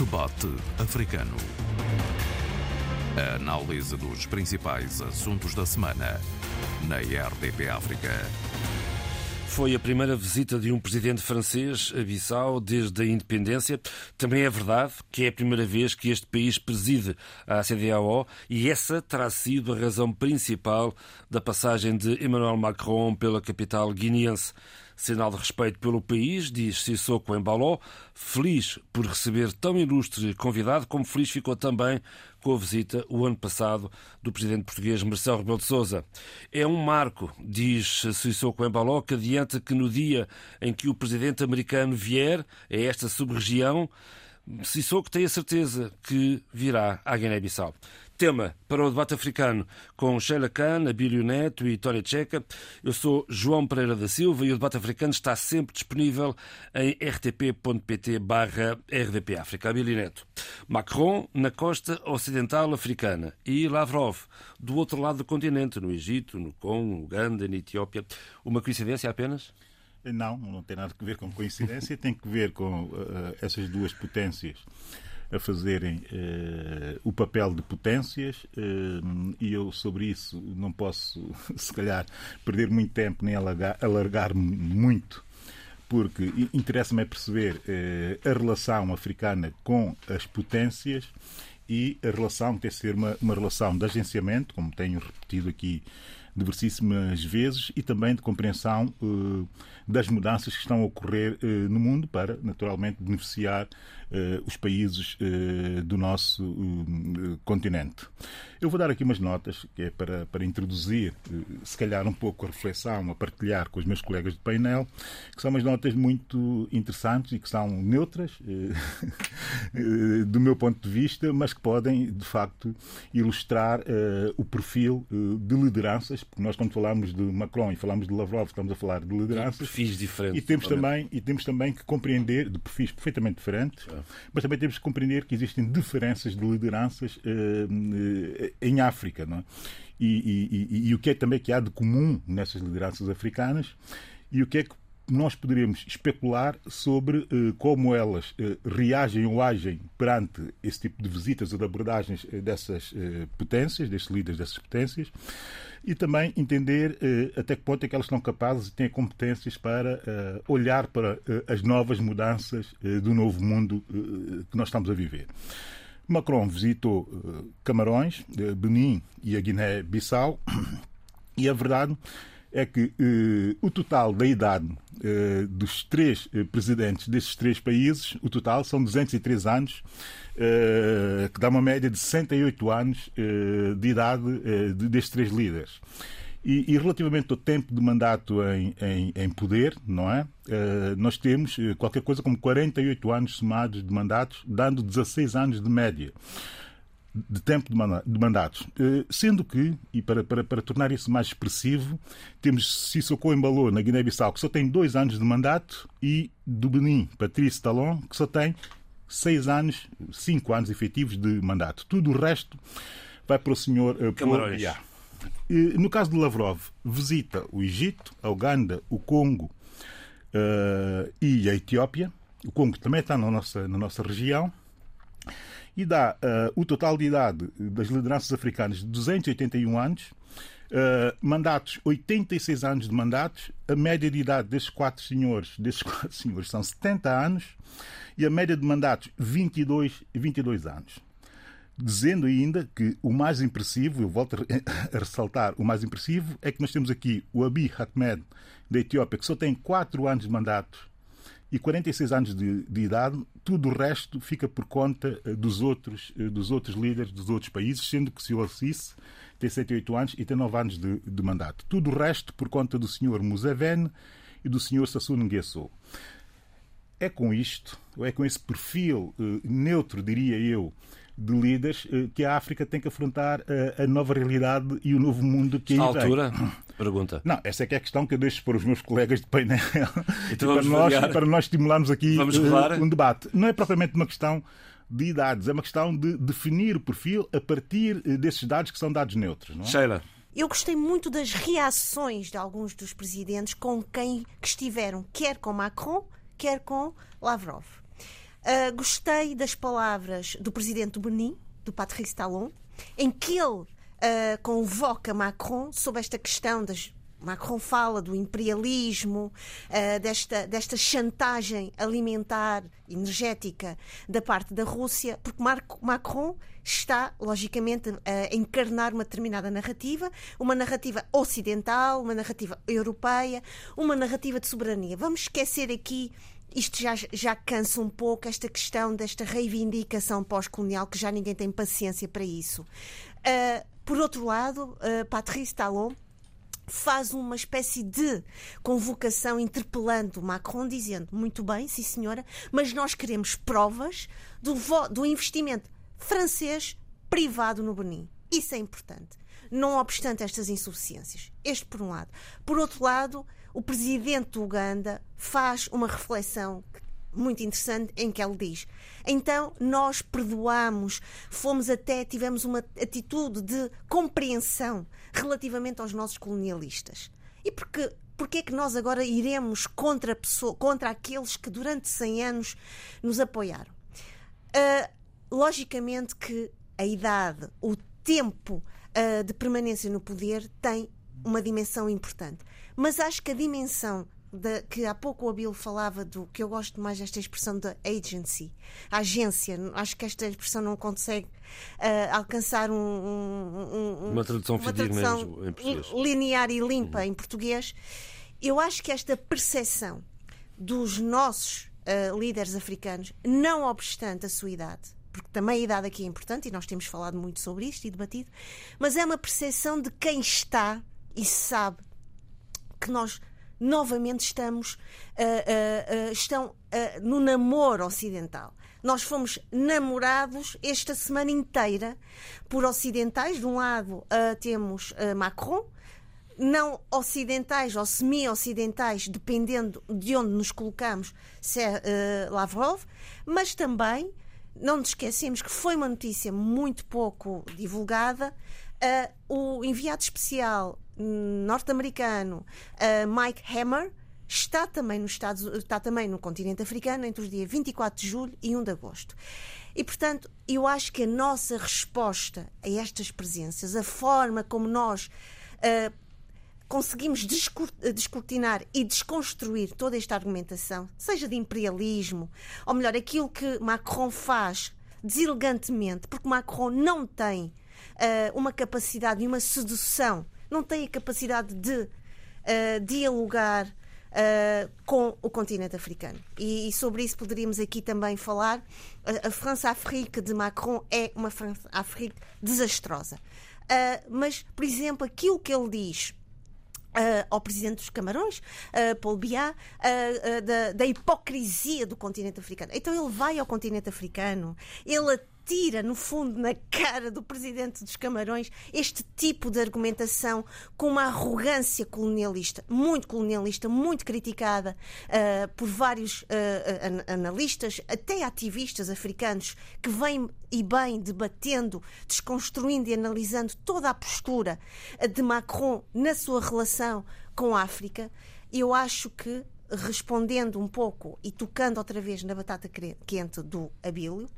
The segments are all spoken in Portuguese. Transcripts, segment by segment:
Debate Africano. A análise dos principais assuntos da semana na RDP África. Foi a primeira visita de um presidente francês a Bissau desde a independência. Também é verdade que é a primeira vez que este país preside a CDAO e essa terá sido a razão principal da passagem de Emmanuel Macron pela capital guineense. Sinal de respeito pelo país, diz Sissoko Embaló, feliz por receber tão ilustre convidado, como feliz ficou também com a visita o ano passado do presidente português Marcelo Rebelo de Sousa. É um marco, diz Sissoko Embaló, que adianta que no dia em que o presidente americano vier a esta sub-região, Sissoko tem a certeza que virá à Guiné-Bissau. Tema para o debate africano com Sheila Khan, Abílio Neto e Tony Checa. Eu sou João Pereira da Silva e o debate africano está sempre disponível em rtp.pt barra rdp África. Abílio Neto. Macron na costa ocidental africana e Lavrov do outro lado do continente, no Egito, no Congo, Uganda, na Etiópia. Uma coincidência apenas? Não, não tem nada a ver com coincidência, tem que ver com uh, essas duas potências a fazerem uh, o papel de potências uh, e eu sobre isso não posso, se calhar, perder muito tempo nem alargar-me muito porque interessa-me é perceber uh, a relação africana com as potências e a relação tem que ser uma, uma relação de agenciamento, como tenho repetido aqui diversíssimas vezes, e também de compreensão das mudanças que estão a ocorrer uh, no mundo para, naturalmente, beneficiar uh, os países do nosso continente. Eu vou dar aqui umas notas, que é para, para introduzir, se calhar, um pouco a reflexão, a partilhar com os meus colegas de painel, que são umas notas muito interessantes e que são neutras, do meu ponto de vista, mas que podem, de facto, ilustrar o perfil de lideranças porque nós quando falamos de Macron e falamos de Lavrov, estamos a falar de lideranças. Perfis diferentes. E temos, também, e temos também que compreender, de perfis perfeitamente diferentes, é. mas também temos que compreender que existem diferenças de lideranças uh, em África. Não é? e, e, e, e o que é também que há de comum nessas lideranças africanas e o que é que nós poderíamos especular sobre uh, como elas uh, reagem ou agem perante esse tipo de visitas ou de abordagens uh, dessas potências, destes líderes dessas potências, e também entender até que ponto é que elas são capazes e têm competências para olhar para as novas mudanças do novo mundo que nós estamos a viver. Macron visitou Camarões, Benin e a Guiné-Bissau, e a verdade é que eh, o total da idade eh, dos três eh, presidentes desses três países, o total são 203 anos, que dá uma média de 68 anos de idade destes três líderes. E, e, relativamente ao tempo de mandato em, em, em poder, não é? Nós temos qualquer coisa como 48 anos somados de mandatos, dando 16 anos de média de tempo de mandatos. Eh, sendo que, e para, para, para tornar isso mais expressivo, temos Sissoko Embalou na Guiné-Bissau, que só tem dois anos de mandato, e do Benin, Patrício Talon, que só tem seis anos, cinco anos efetivos de mandato. Tudo o resto vai para o senhor uh, Camarões. No caso de Lavrov, visita o Egito, a Uganda, o Congo uh, e a Etiópia. O Congo também está na nossa, na nossa região e dá uh, o total de idade das lideranças africanas de 281 anos, uh, mandatos, 86 anos de mandatos, a média de idade desses quatro senhores, desses quatro senhores são 70 anos e a média de mandatos 22, 22 anos. Dizendo ainda que o mais impressivo, eu volto a ressaltar, o mais impressivo é que nós temos aqui o Abiy Ahmed da Etiópia, que só tem 4 anos de mandato e 46 anos de, de, idade, tudo o resto fica por conta eh, dos outros, eh, dos outros líderes dos outros países, sendo que o Assisi tem 78 anos e tem 9 anos de, de, mandato. Tudo o resto por conta do senhor Museveni e do senhor Sassou Nguesso. É com isto, ou é com esse perfil uh, neutro, diria eu, de líderes eh, que a África tem que afrontar a, a nova realidade e o novo mundo que Está aí vem. altura? Pergunta. Não, essa é que é a questão que eu deixo para os meus colegas de painel então para, nós, para nós estimularmos aqui uh, um debate. Não é propriamente uma questão de idades, é uma questão de definir o perfil a partir eh, desses dados que são dados neutros. Não é? Sheila. Eu gostei muito das reações de alguns dos presidentes com quem que estiveram, quer com Macron, quer com Lavrov. Uh, gostei das palavras do presidente do Benin, do Patrice Talon, em que ele uh, convoca Macron sobre esta questão das Macron fala do imperialismo, uh, desta, desta chantagem alimentar, energética da parte da Rússia, porque Marco, Macron está, logicamente, a encarnar uma determinada narrativa, uma narrativa ocidental, uma narrativa europeia, uma narrativa de soberania. Vamos esquecer aqui isto já, já cansa um pouco esta questão desta reivindicação pós-colonial, que já ninguém tem paciência para isso. Uh, por outro lado, uh, Patrice Talon faz uma espécie de convocação interpelando Macron, dizendo: muito bem, sim senhora, mas nós queremos provas do, do investimento francês privado no Benin. Isso é importante. Não obstante estas insuficiências. Este por um lado. Por outro lado, o presidente do Uganda faz uma reflexão muito interessante em que ele diz: então nós perdoamos, fomos até, tivemos uma atitude de compreensão relativamente aos nossos colonialistas. E porque porque é que nós agora iremos contra, pessoa, contra aqueles que durante 100 anos nos apoiaram? Uh, logicamente que a idade, o tempo uh, de permanência no poder tem uma dimensão importante. Mas acho que a dimensão da, que há pouco o Abilo falava do que eu gosto mais desta expressão da agency, agência. Acho que esta expressão não consegue uh, alcançar um, um, um, uma tradução, uma tradução linear e limpa uhum. em português. Eu acho que esta percepção dos nossos uh, líderes africanos, não obstante a sua idade, porque também a idade aqui é importante e nós temos falado muito sobre isto e debatido, mas é uma percepção de quem está e sabe que nós novamente estamos uh, uh, uh, estão no namoro ocidental. Nós fomos namorados esta semana inteira por ocidentais. De um lado temos Macron, não ocidentais ou semi-ocidentais, dependendo de onde nos colocamos, se é Lavrov, mas também não nos esquecemos que foi uma notícia muito pouco divulgada. o enviado especial norte-americano Mike Hammer está também, nos Estados, está também no continente africano entre os dias 24 de julho e 1 de agosto. E, portanto, eu acho que a nossa resposta a estas presenças, a forma como nós uh, conseguimos descortinar e desconstruir toda esta argumentação, seja de imperialismo, ou melhor, aquilo que Macron faz deselegantemente, porque Macron não tem uh, uma capacidade e uma sedução não têm a capacidade de uh, dialogar uh, com o continente africano. E, e, sobre isso poderíamos aqui também falar. A, a França-África de Macron é uma França-África desastrosa. Uh, mas, por exemplo, aquilo que ele diz Uh, ao presidente dos Camarões, Paul Biá, da, da, hipocrisia do continente africano. Então ele vai ao continente africano, ele tira, no fundo, na cara do presidente dos Camarões este tipo de argumentação com uma arrogância colonialista, muito colonialista, muito criticada uh, por vários uh, analistas, até ativistas africanos, que vêm e bem debatendo, desconstruindo e analisando toda a postura de Macron na sua relação com a África. Eu acho que respondendo um pouco e tocando outra vez na batata quente do Abílio,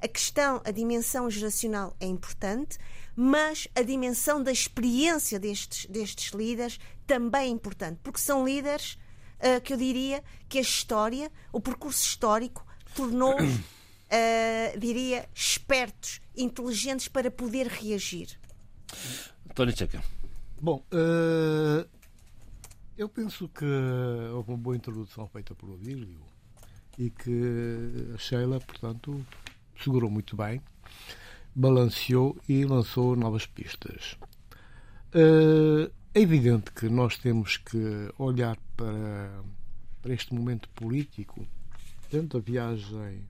a questão, a dimensão geracional é importante, mas a dimensão da experiência destes, destes líderes também é importante, porque são líderes uh, que eu diria que a história, o percurso histórico, tornou, uh, diria, espertos, inteligentes para poder reagir. Tony Checa. Bom, uh, eu penso que houve uma boa introdução feita por Odílio e que a Sheila, portanto, segurou muito bem, balanceou e lançou novas pistas. Eh, é evidente que nós temos que olhar para, para este momento político, tanto a viagem,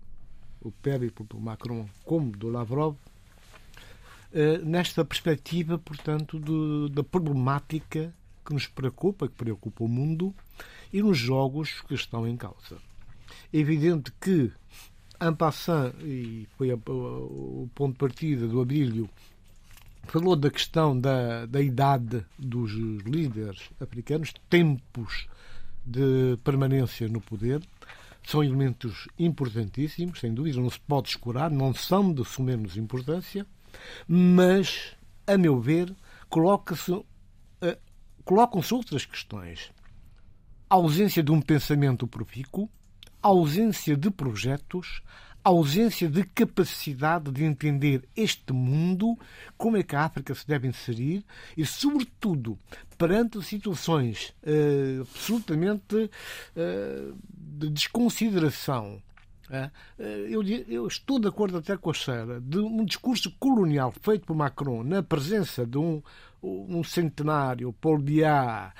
o périplo do Macron como do Lavrov, eh, nesta perspectiva, portanto, do, da problemática que nos preocupa, que preocupa o mundo, e nos jogos que estão em causa. É evidente que, en passant, e foi o ponto de partida do Abílio, falou da questão da, da idade dos líderes africanos, tempos de permanência no poder. são elementos importantíssimos, sem dúvida, não se pode escurar, não são de sumenos importância, mas, a meu ver, coloca-se, colocam-se outras questões. A ausência de um pensamento profícuo, ausência de projetos, ausência de capacidade de entender este mundo, como é que a África se deve inserir e, sobretudo, perante situações uh, absolutamente uh, de desconsideração eu, eu, estou de acordo até com a Sheila de um discurso colonial feito por Macron na presença de um, um centenário, Paul Biá,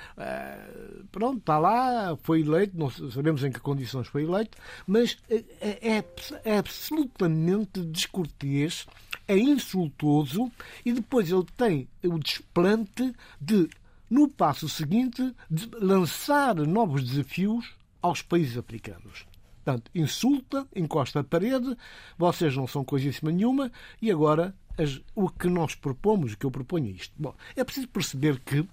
pronto, está lá, foi eleito, não sabemos em que condições foi eleito, mas é, é, é absolutamente descortês, é insultoso e depois ele tem o desplante de, no passo seguinte, lançar novos desafios aos países africanos. Portanto, insulta, encosta a parede, vocês não são coisíssima nenhuma e agora as, o que nós propomos, o que eu proponho é isto. Bom, é preciso perceber que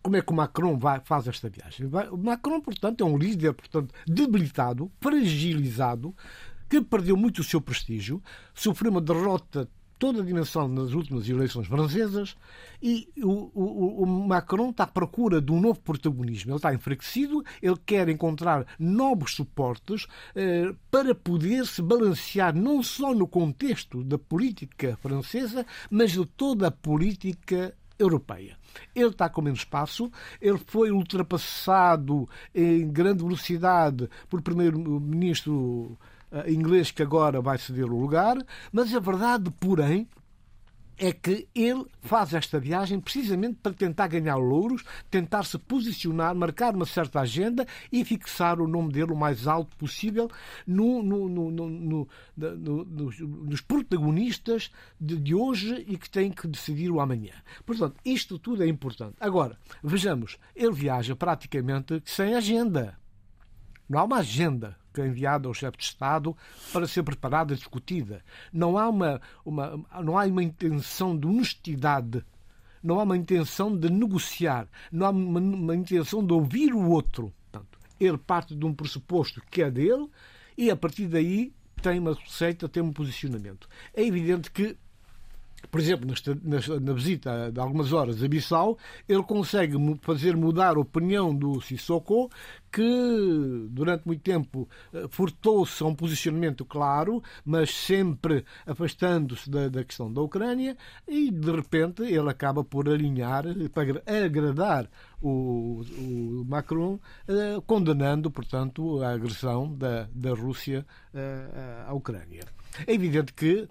como é que o Macron vai, faz esta viagem? Vai, o Macron, portanto, é um líder portanto, debilitado, fragilizado, que perdeu muito o seu prestígio, sofreu uma derrota toda a dimensão nas últimas eleições francesas e o, o, o, Macron está à procura de um novo protagonismo. Ele está enfraquecido, ele quer encontrar novos suportes eh, para poder se balancear não só no contexto da política francesa, mas de toda a política europeia. Ele está com menos espaço, ele foi ultrapassado em grande velocidade por primeiro-ministro inglês que agora vai ceder o lugar, mas a verdade, porém, é que ele faz esta viagem precisamente para tentar ganhar louros, tentar se posicionar, marcar uma certa agenda e fixar o nome dele o mais alto possível no, no, no, nos protagonistas de, de, hoje e que têm que decidir o amanhã. Portanto, isto tudo é importante. Agora, vejamos, ele viaja praticamente sem agenda. Não há uma agenda enviada ao chefe de Estado para ser preparada e discutida. Não há uma, uma, não há uma intenção de honestidade, não há uma intenção de negociar, não há uma, uma intenção de ouvir o outro. Portanto, ele parte de um pressuposto que é dele e, a partir daí, tem uma receita, tem um posicionamento. É evidente que por exemplo, nesta, nesta, na visita de algumas horas a Bissau, ele consegue fazer mudar a opinião do Sissoko, que durante muito tempo eh, furtou-se a um posicionamento claro, mas sempre afastando-se da, da, questão da Ucrânia, e de repente ele acaba por alinhar, para agradar o, o Macron, eh, condenando, portanto, a agressão da, da Rússia eh, à Ucrânia. É evidente que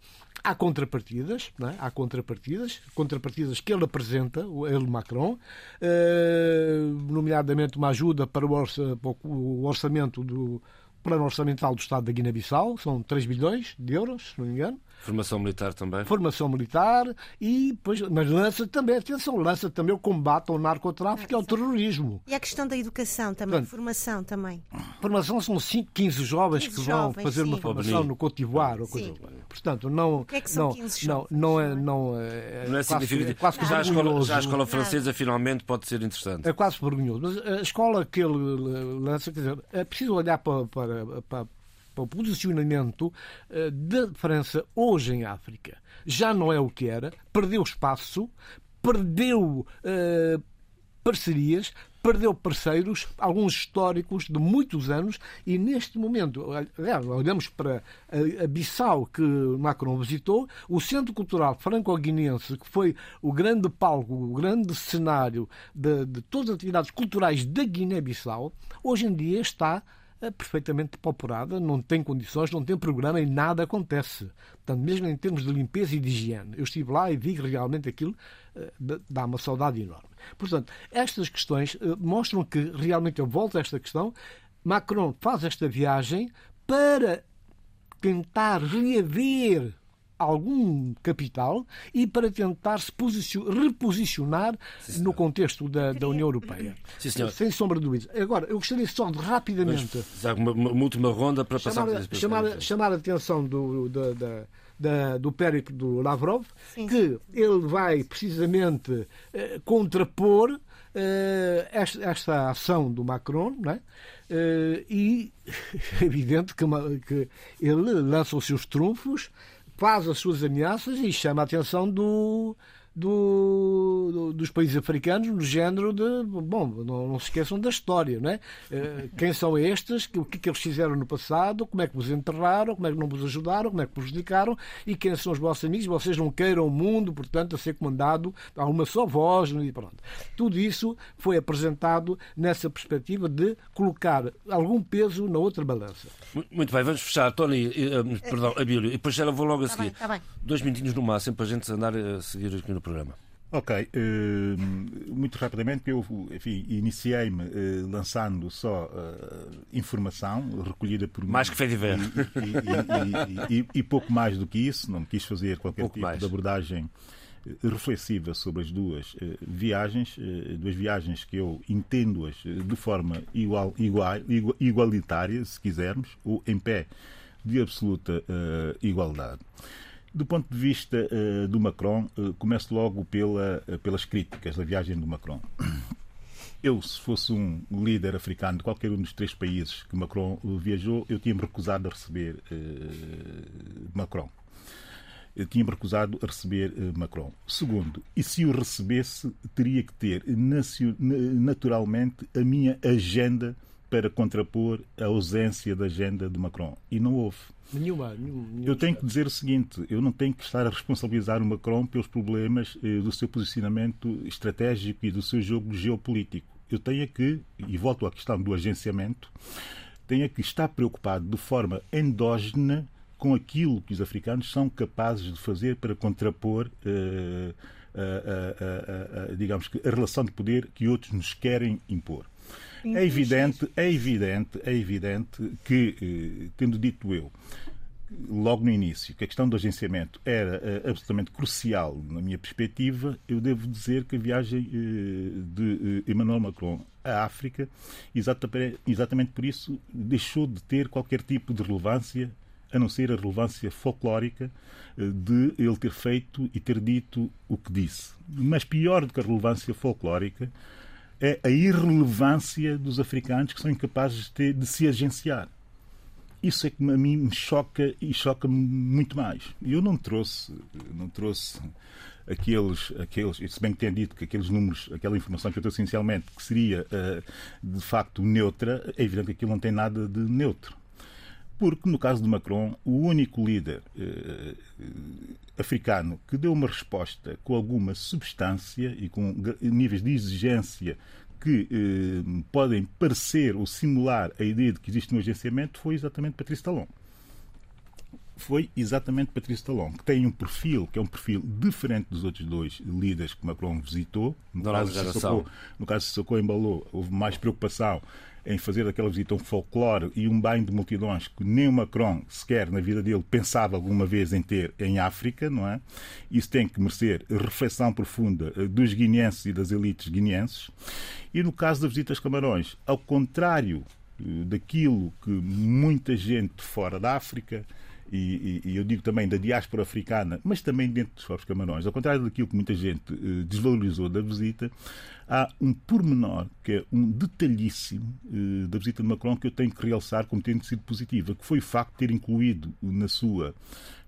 há contrapartidas, é? há contrapartidas, contrapartidas que ele apresenta, ele Macron, eh, nomeadamente uma ajuda para o orçamento do plano orçamental do Estado da Guiné-Bissau, são 3 bilhões de euros, se não me engano. Formação militar também. Formação militar e pois, mas lança também, atenção, lança também o combate ao narcotráfico e ao terrorismo. E a questão da educação também, Portanto, formação também. Formação são 5, 15 jovens 15 que vão jovens, fazer sim. uma formação no Cotivar ou coisa. Portanto, não, que é que não, não, não é não é, não é significativo. É quase já, a escola, já a escola francesa finalmente pode ser interessante. É quase vergonhoso, mas a escola que ele lança, quer dizer, é preciso olhar para, para, para para o posicionamento eh, da França hoje em África. Já não é o que era, perdeu espaço, perdeu uh, parcerias, perdeu parceiros, alguns históricos de muitos anos, e neste momento, olhamos para a Bissau que Macron visitou, o Centro Cultural Franco-Guinense, que foi o grande palco, o grande cenário de, de todas as atividades culturais da Guiné-Bissau, hoje em dia está perfeitamente depauperada, não tem condições, não tem programa e nada acontece. Portanto, mesmo em termos de limpeza e de higiene. Eu estive lá e que realmente aquilo eh, dá uma saudade enorme. Portanto, estas questões eh, mostram que realmente eu volto a esta questão. Macron faz esta viagem para tentar reaver algum capital e para tentar se reposicionar Sim, no contexto da, da União Europeia. Sim, Sem sombra de dúvidas. Agora, eu gostaria só de rapidamente. Mas, uma, uma, última ronda para chamar, passar chamar, chamar a atenção do, da, da, da, do périplo do Lavrov, Sim. que ele vai precisamente eh, contrapor esta, esta, ação do Macron, não é? e é evidente que, que ele lança os seus trunfos, faz as suas ameaças e chama a atenção do, do, do, dos países africanos no género de. Bom, não, não, se esqueçam da história, não é? Eh, quem são estes? O que é que eles fizeram no passado? Como é que vos enterraram? Como é que não vos ajudaram? Como é que vos prejudicaram? E quem são os vossos amigos? Vocês não queiram o mundo, portanto, a ser comandado a uma só voz e pronto. Tudo isso foi apresentado nessa perspectiva de colocar algum peso na outra balança. Muito bem, vamos fechar. Tony, uh, perdão, Abílio, e depois já vou logo a seguir. Tá bem, tá bem. Dois minutinhos no máximo para a gente andar a seguir aqui no programa. Ok, uh, muito rapidamente, eu iniciei-me uh, lançando só uh, informação recolhida por Mais que ver. E, e, e, e, pouco mais do que isso, não quis fazer qualquer pouco tipo mais. de abordagem reflexiva sobre as duas viagens, duas viagens que eu entendo-as de forma igual, igual, igualitária, se quisermos, ou em pé de absoluta igualdade. Do ponto de vista uh, do Macron, uh, começo logo pela, uh, pelas críticas da viagem do Macron. Eu, se fosse um líder africano de qualquer um dos três países que Macron viajou, eu tinha-me recusado a receber Macron. Eu tinha-me recusado a receber Macron. Segundo, e se o recebesse, teria que ter naturalmente a minha agenda para contrapor a ausência da agenda de Macron. E não houve. Nenhuma, eu tenho que dizer o seguinte: eu não tenho que estar a responsabilizar o Macron pelos problemas eh, do seu posicionamento estratégico e do seu jogo geopolítico. Eu tenho que, e volto à questão do agenciamento, tenho que estar preocupado de forma endógena com aquilo que os africanos são capazes de fazer para contrapor, eh, a, a, a, digamos que, a relação de poder que outros nos querem impor. É evidente, é evidente, é evidente que, eh, tendo dito eu, logo no início, que a questão do agenciamento era uh, absolutamente crucial na minha perspectiva, eu devo dizer que a viagem uh, de Emmanuel Macron à África, exatamente por isso, deixou de ter qualquer tipo de relevância, a não ser a relevância folclórica de ele ter feito e ter dito o que disse. Mas pior do que a relevância folclórica, é a irrelevância dos africanos que são incapazes de, ter, de se agenciar. Isso é que a mim me choca e choca muito mais. Eu não trouxe, não trouxe aqueles, aqueles, se bem que tenho dito que aqueles números, aquela informação que eu trouxe inicialmente, que seria uh, de facto neutra, é evidente que aquilo não tem nada de neutro. Porque, no caso de Macron, o único líder uh, africano que deu uma resposta com alguma substância e com níveis de exigência que uh, podem parecer ou simular a ideia de que existe um agenciamento foi exatamente Patrício Talon. Foi exatamente Patrício Talon, que tem um perfil que é um perfil diferente dos outros dois líderes que Macron visitou. No, caso, de Sissoko, no caso Sissoko embalou, houve mais preocupação em fazer aquela visita um folclore e um banho de multidões que nem o Macron sequer na vida dele pensava alguma vez em ter em África, não é? Isso tem que merecer reflexão profunda eh, dos guineenses e das elites guineenses. E no caso da visita aos Camarões, ao contrário eh, daquilo que muita gente fora da África e, e, eu digo também da diáspora africana, mas também dentro dos próprios Camarões, ao contrário daquilo que muita gente eh, desvalorizou da visita, há um pormenor, que é um detalhíssimo eh, da visita de Macron que eu tenho que realçar como tendo sido positiva, que foi o facto de ter incluído na sua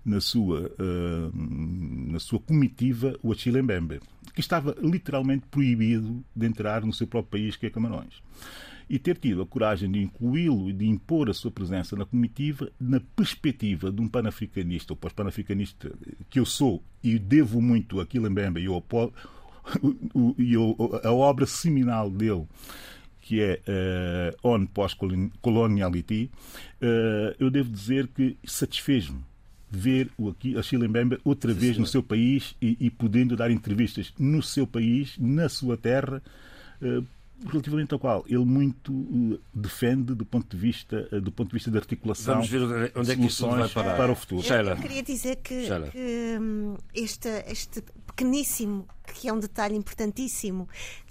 na sua, uh, na sua comitiva o Achille Mbembe, que estava literalmente proibido de entrar no seu próprio país, que é Camarões e ter tido a coragem de incluí-lo e de impor a sua presença na comitiva na perspectiva de um panafricanista, ou pós-panafricanista que eu sou e devo muito a Quilembembe e, ao, e a obra seminal dele que é uh, On Post-Coloniality, uh, eu devo dizer que satisfez-me ver o Achille Mbembe outra vez no seu país e, e, podendo dar entrevistas no seu país, na sua terra, uh, relativamente ao qual ele muito uh, defende do ponto de vista uh, do ponto de vista da articulação Vamos ver onde é que isso vai parar. para o futuro. Eu, eu queria dizer que, que um, este, este pequeníssimo, que é um detalhe importantíssimo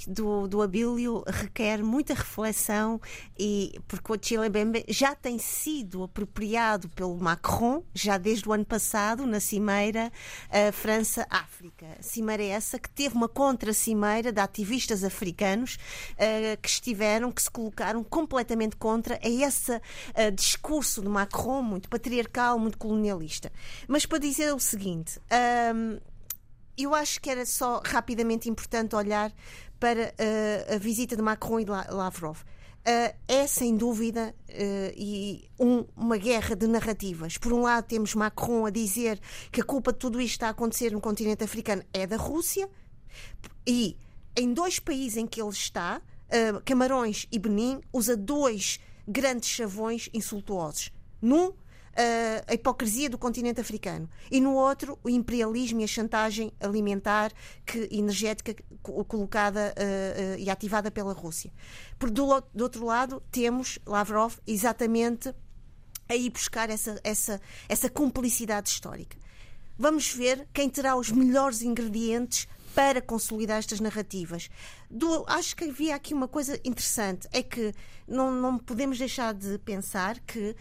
do, do Abílio, requer muita reflexão e porque o Chile Bembe já tem sido apropriado pelo Macron já desde o ano passado na cimeira uh, França-África. Cimeira essa que teve uma contra-cimeira de ativistas africanos uh, que estiveram, que se colocaram completamente contra a esse uh, discurso de Macron muito patriarcal, muito colonialista. Mas para dizer o seguinte. Um, eu acho que era só rapidamente importante olhar para uh, a visita de Macron e de Lavrov. Uh, é sem dúvida uh, e um, uma guerra de narrativas. Por um lado, temos Macron a dizer que a culpa de tudo isto está a acontecer no continente africano é da Rússia, e em dois países em que ele está, Camarões e Benin, usa dois grandes chavões insultuosos. Num, a hipocrisia do continente africano e no outro o imperialismo e a chantagem alimentar que energética colocada uh, uh, e ativada pela Rússia. Por do, do outro lado temos Lavrov exatamente a ir buscar essa, essa, essa cumplicidade histórica. Vamos ver quem terá os melhores ingredientes para consolidar estas narrativas. Do, acho que havia aqui uma coisa interessante, é que não, não podemos deixar de pensar que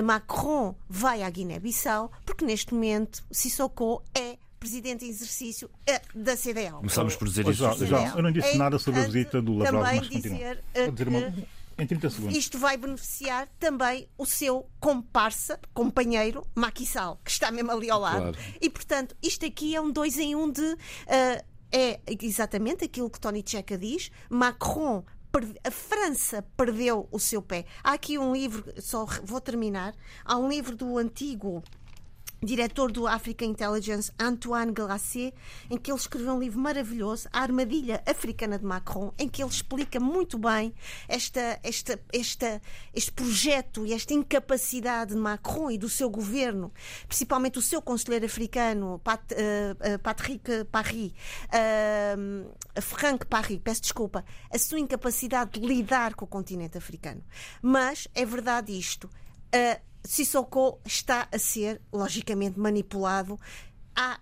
Macron vai à Guiné-Bissau, porque neste momento Sissoko é presidente em exercício eh, da CDL. Começamos por dizer isso. eu não disse nada sobre a visita do Lavrov, mas dizer, uh, em 30 segundos. Isto vai beneficiar também o seu comparsa, companheiro, Sall, que está mesmo ali ao lado. Claro. E, portanto, isto aqui é um dois em um de... Uh, é exatamente aquilo que Tony Checa diz. Macron a França perdeu o seu pé. Há aqui um livro, só vou terminar. Há um livro do antigo diretor do Africa Intelligence, Antoine Glacier, em que ele escreveu um livro maravilhoso, A Armadilha Africana de Macron, em que ele explica muito bem esta, esta, esta, este projeto e esta incapacidade de Macron e do seu governo, principalmente o seu conselheiro africano, Pat, uh, Patrick Paris, uh, Franck Paris, peço desculpa, a sua incapacidade de lidar com o continente africano. Mas é verdade isto. Uh, Sissoko está a ser, logicamente, manipulado. Há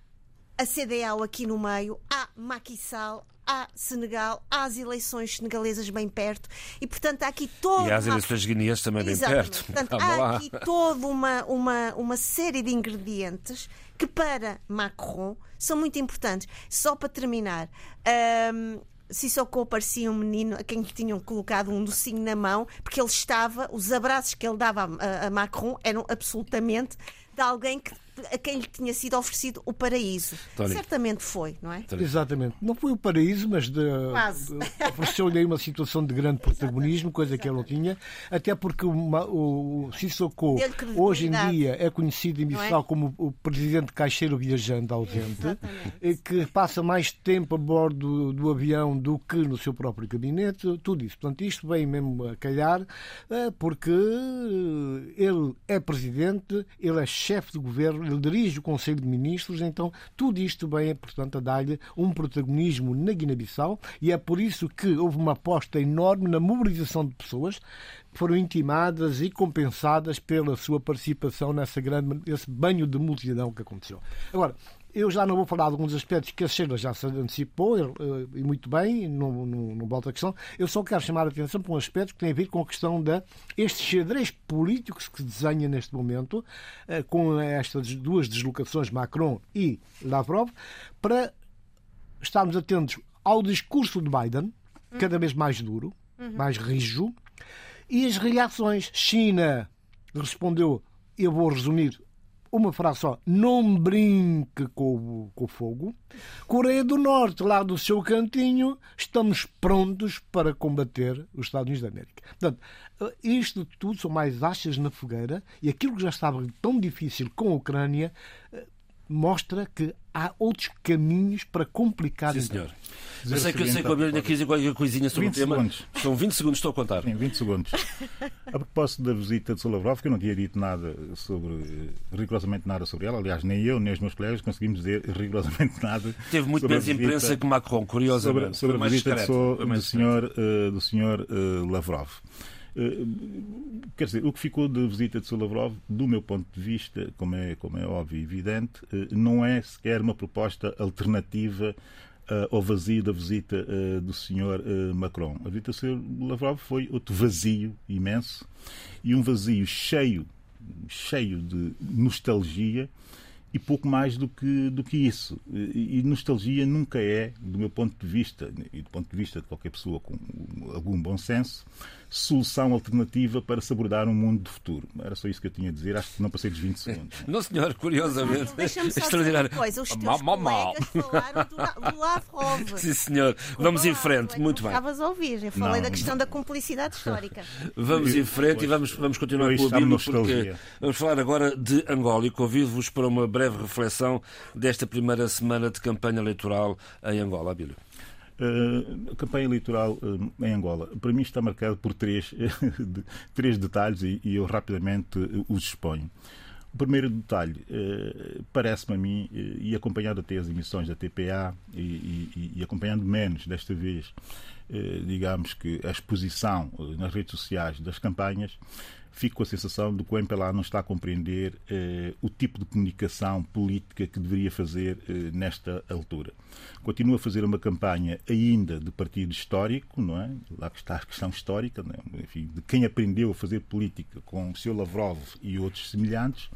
a CDAO aqui no meio, há Macky Sall, há Senegal, há as eleições senegalesas bem perto e, portanto, há aqui todo. E há as eleições guineenses também bem perto. Portanto, há lá. aqui toda uma, uma, uma série de ingredientes que, para Macron, são muito importantes. Só para terminar, um, Sissoko parecia um menino a quem tinham colocado um docinho na mão, porque ele estava, os abraços que ele dava a, a Macron eram absolutamente de alguém que a quem lhe tinha sido oferecido o paraíso. Tony. Certamente foi, não é? Exatamente. Não foi o paraíso, mas ofereceu-lhe aí uma situação de grande protagonismo, coisa Exatamente. que ele não tinha, até porque uma, o Sissoko hoje em dia é conhecido em Bissau é? como o presidente caixeiro viajante ausente, Exatamente. que passa mais tempo a bordo do, do avião do que no seu próprio gabinete, tudo isso. Portanto, isto vem mesmo a calhar, eh, porque ele é presidente, ele é chefe de governo, ele dirige o Conselho de Ministros, então tudo isto vem, portanto, a dar-lhe um protagonismo na Guiné-Bissau e é por isso que houve uma aposta enorme na mobilização de pessoas foram intimadas e compensadas pela sua participação nessa grande, esse banho de multidão que aconteceu. Agora, eu já não vou falar de alguns aspectos que a Sheila já se antecipou, eh, e muito bem, não, não, não volto à questão. Eu só quero chamar a atenção para um aspecto que tem a ver com a questão este xadrez político que se desenha neste momento, eh, com estas duas deslocações, Macron e Lavrov, para estarmos atentos ao discurso de Biden, cada vez mais duro, uhum. mais rijo, e as reações. China respondeu, eu vou resumir uma frase só, não brinque com, com o fogo. Coreia do Norte, lá do seu cantinho, estamos prontos para combater os Estados Unidos da América. Portanto, isto tudo são mais achas na fogueira e aquilo que já estava tão difícil com a Ucrânia eh, mostra que há outros caminhos para complicar Sim, senhor. Eu sei que eu sei que o Abel ainda quis dizer qualquer coisinha sobre o tema. Segundos. São 20 segundos, estou a contar. Sim, 20 segundos. a propósito da visita de Solavrov, que eu não tinha dito nada sobre, rigorosamente nada sobre ela, aliás, nem eu, nem os meus colegas conseguimos dizer rigorosamente nada. Teve muito menos imprensa que Macron, curiosamente. Sobre, sobre a visita do, do senhor, uh, do senhor uh, Lavrov. Quer dizer, o que ficou da visita de Sr. Lavrov, do meu ponto de vista, como é, como é óbvio e evidente, não é sequer uma proposta alternativa ao vazio da visita do Sr. Macron. A visita do Sr. Lavrov foi outro vazio imenso e um vazio cheio, cheio de nostalgia e pouco mais do que, do que isso. E nostalgia nunca é, do meu ponto de vista, e do ponto de vista de qualquer pessoa com algum bom senso, solução alternativa para se abordar um mundo de futuro. Era só isso que eu tinha a dizer, acho que não passei dos 20 segundos. Não, senhor, curiosamente. Deixa-me só Extraordinário. Dizer uma coisa, os teus mal, mal, mal. falaram do, do Lavrov. Sim, senhor. Vamos em frente, é muito bem. Estavas a ouvir, eu falei não, da questão não. da cumplicidade histórica. Vamos em frente e vamos, vamos continuar com o Bílio, porque vamos falar agora de Angola e convido-vos para uma breve reflexão desta primeira semana de campanha eleitoral em Angola, Bílio. Uh, a campanha eleitoral uh, em Angola, para mim, está marcada por três, de, três detalhes e, e, eu rapidamente os exponho. O primeiro detalhe, parece-me a mim, e acompanhado até as emissões da TPA e, e, e acompanhando menos desta vez, digamos que a exposição nas redes sociais das campanhas, fico com a sensação de que o MPLA não está a compreender eh, o tipo de comunicação política que deveria fazer eh, nesta altura. Continua a fazer uma campanha ainda de partido histórico, não é? Lá que está a questão histórica, é? Enfim, de quem aprendeu a fazer política com o Sr. Lavrov e outros semelhantes,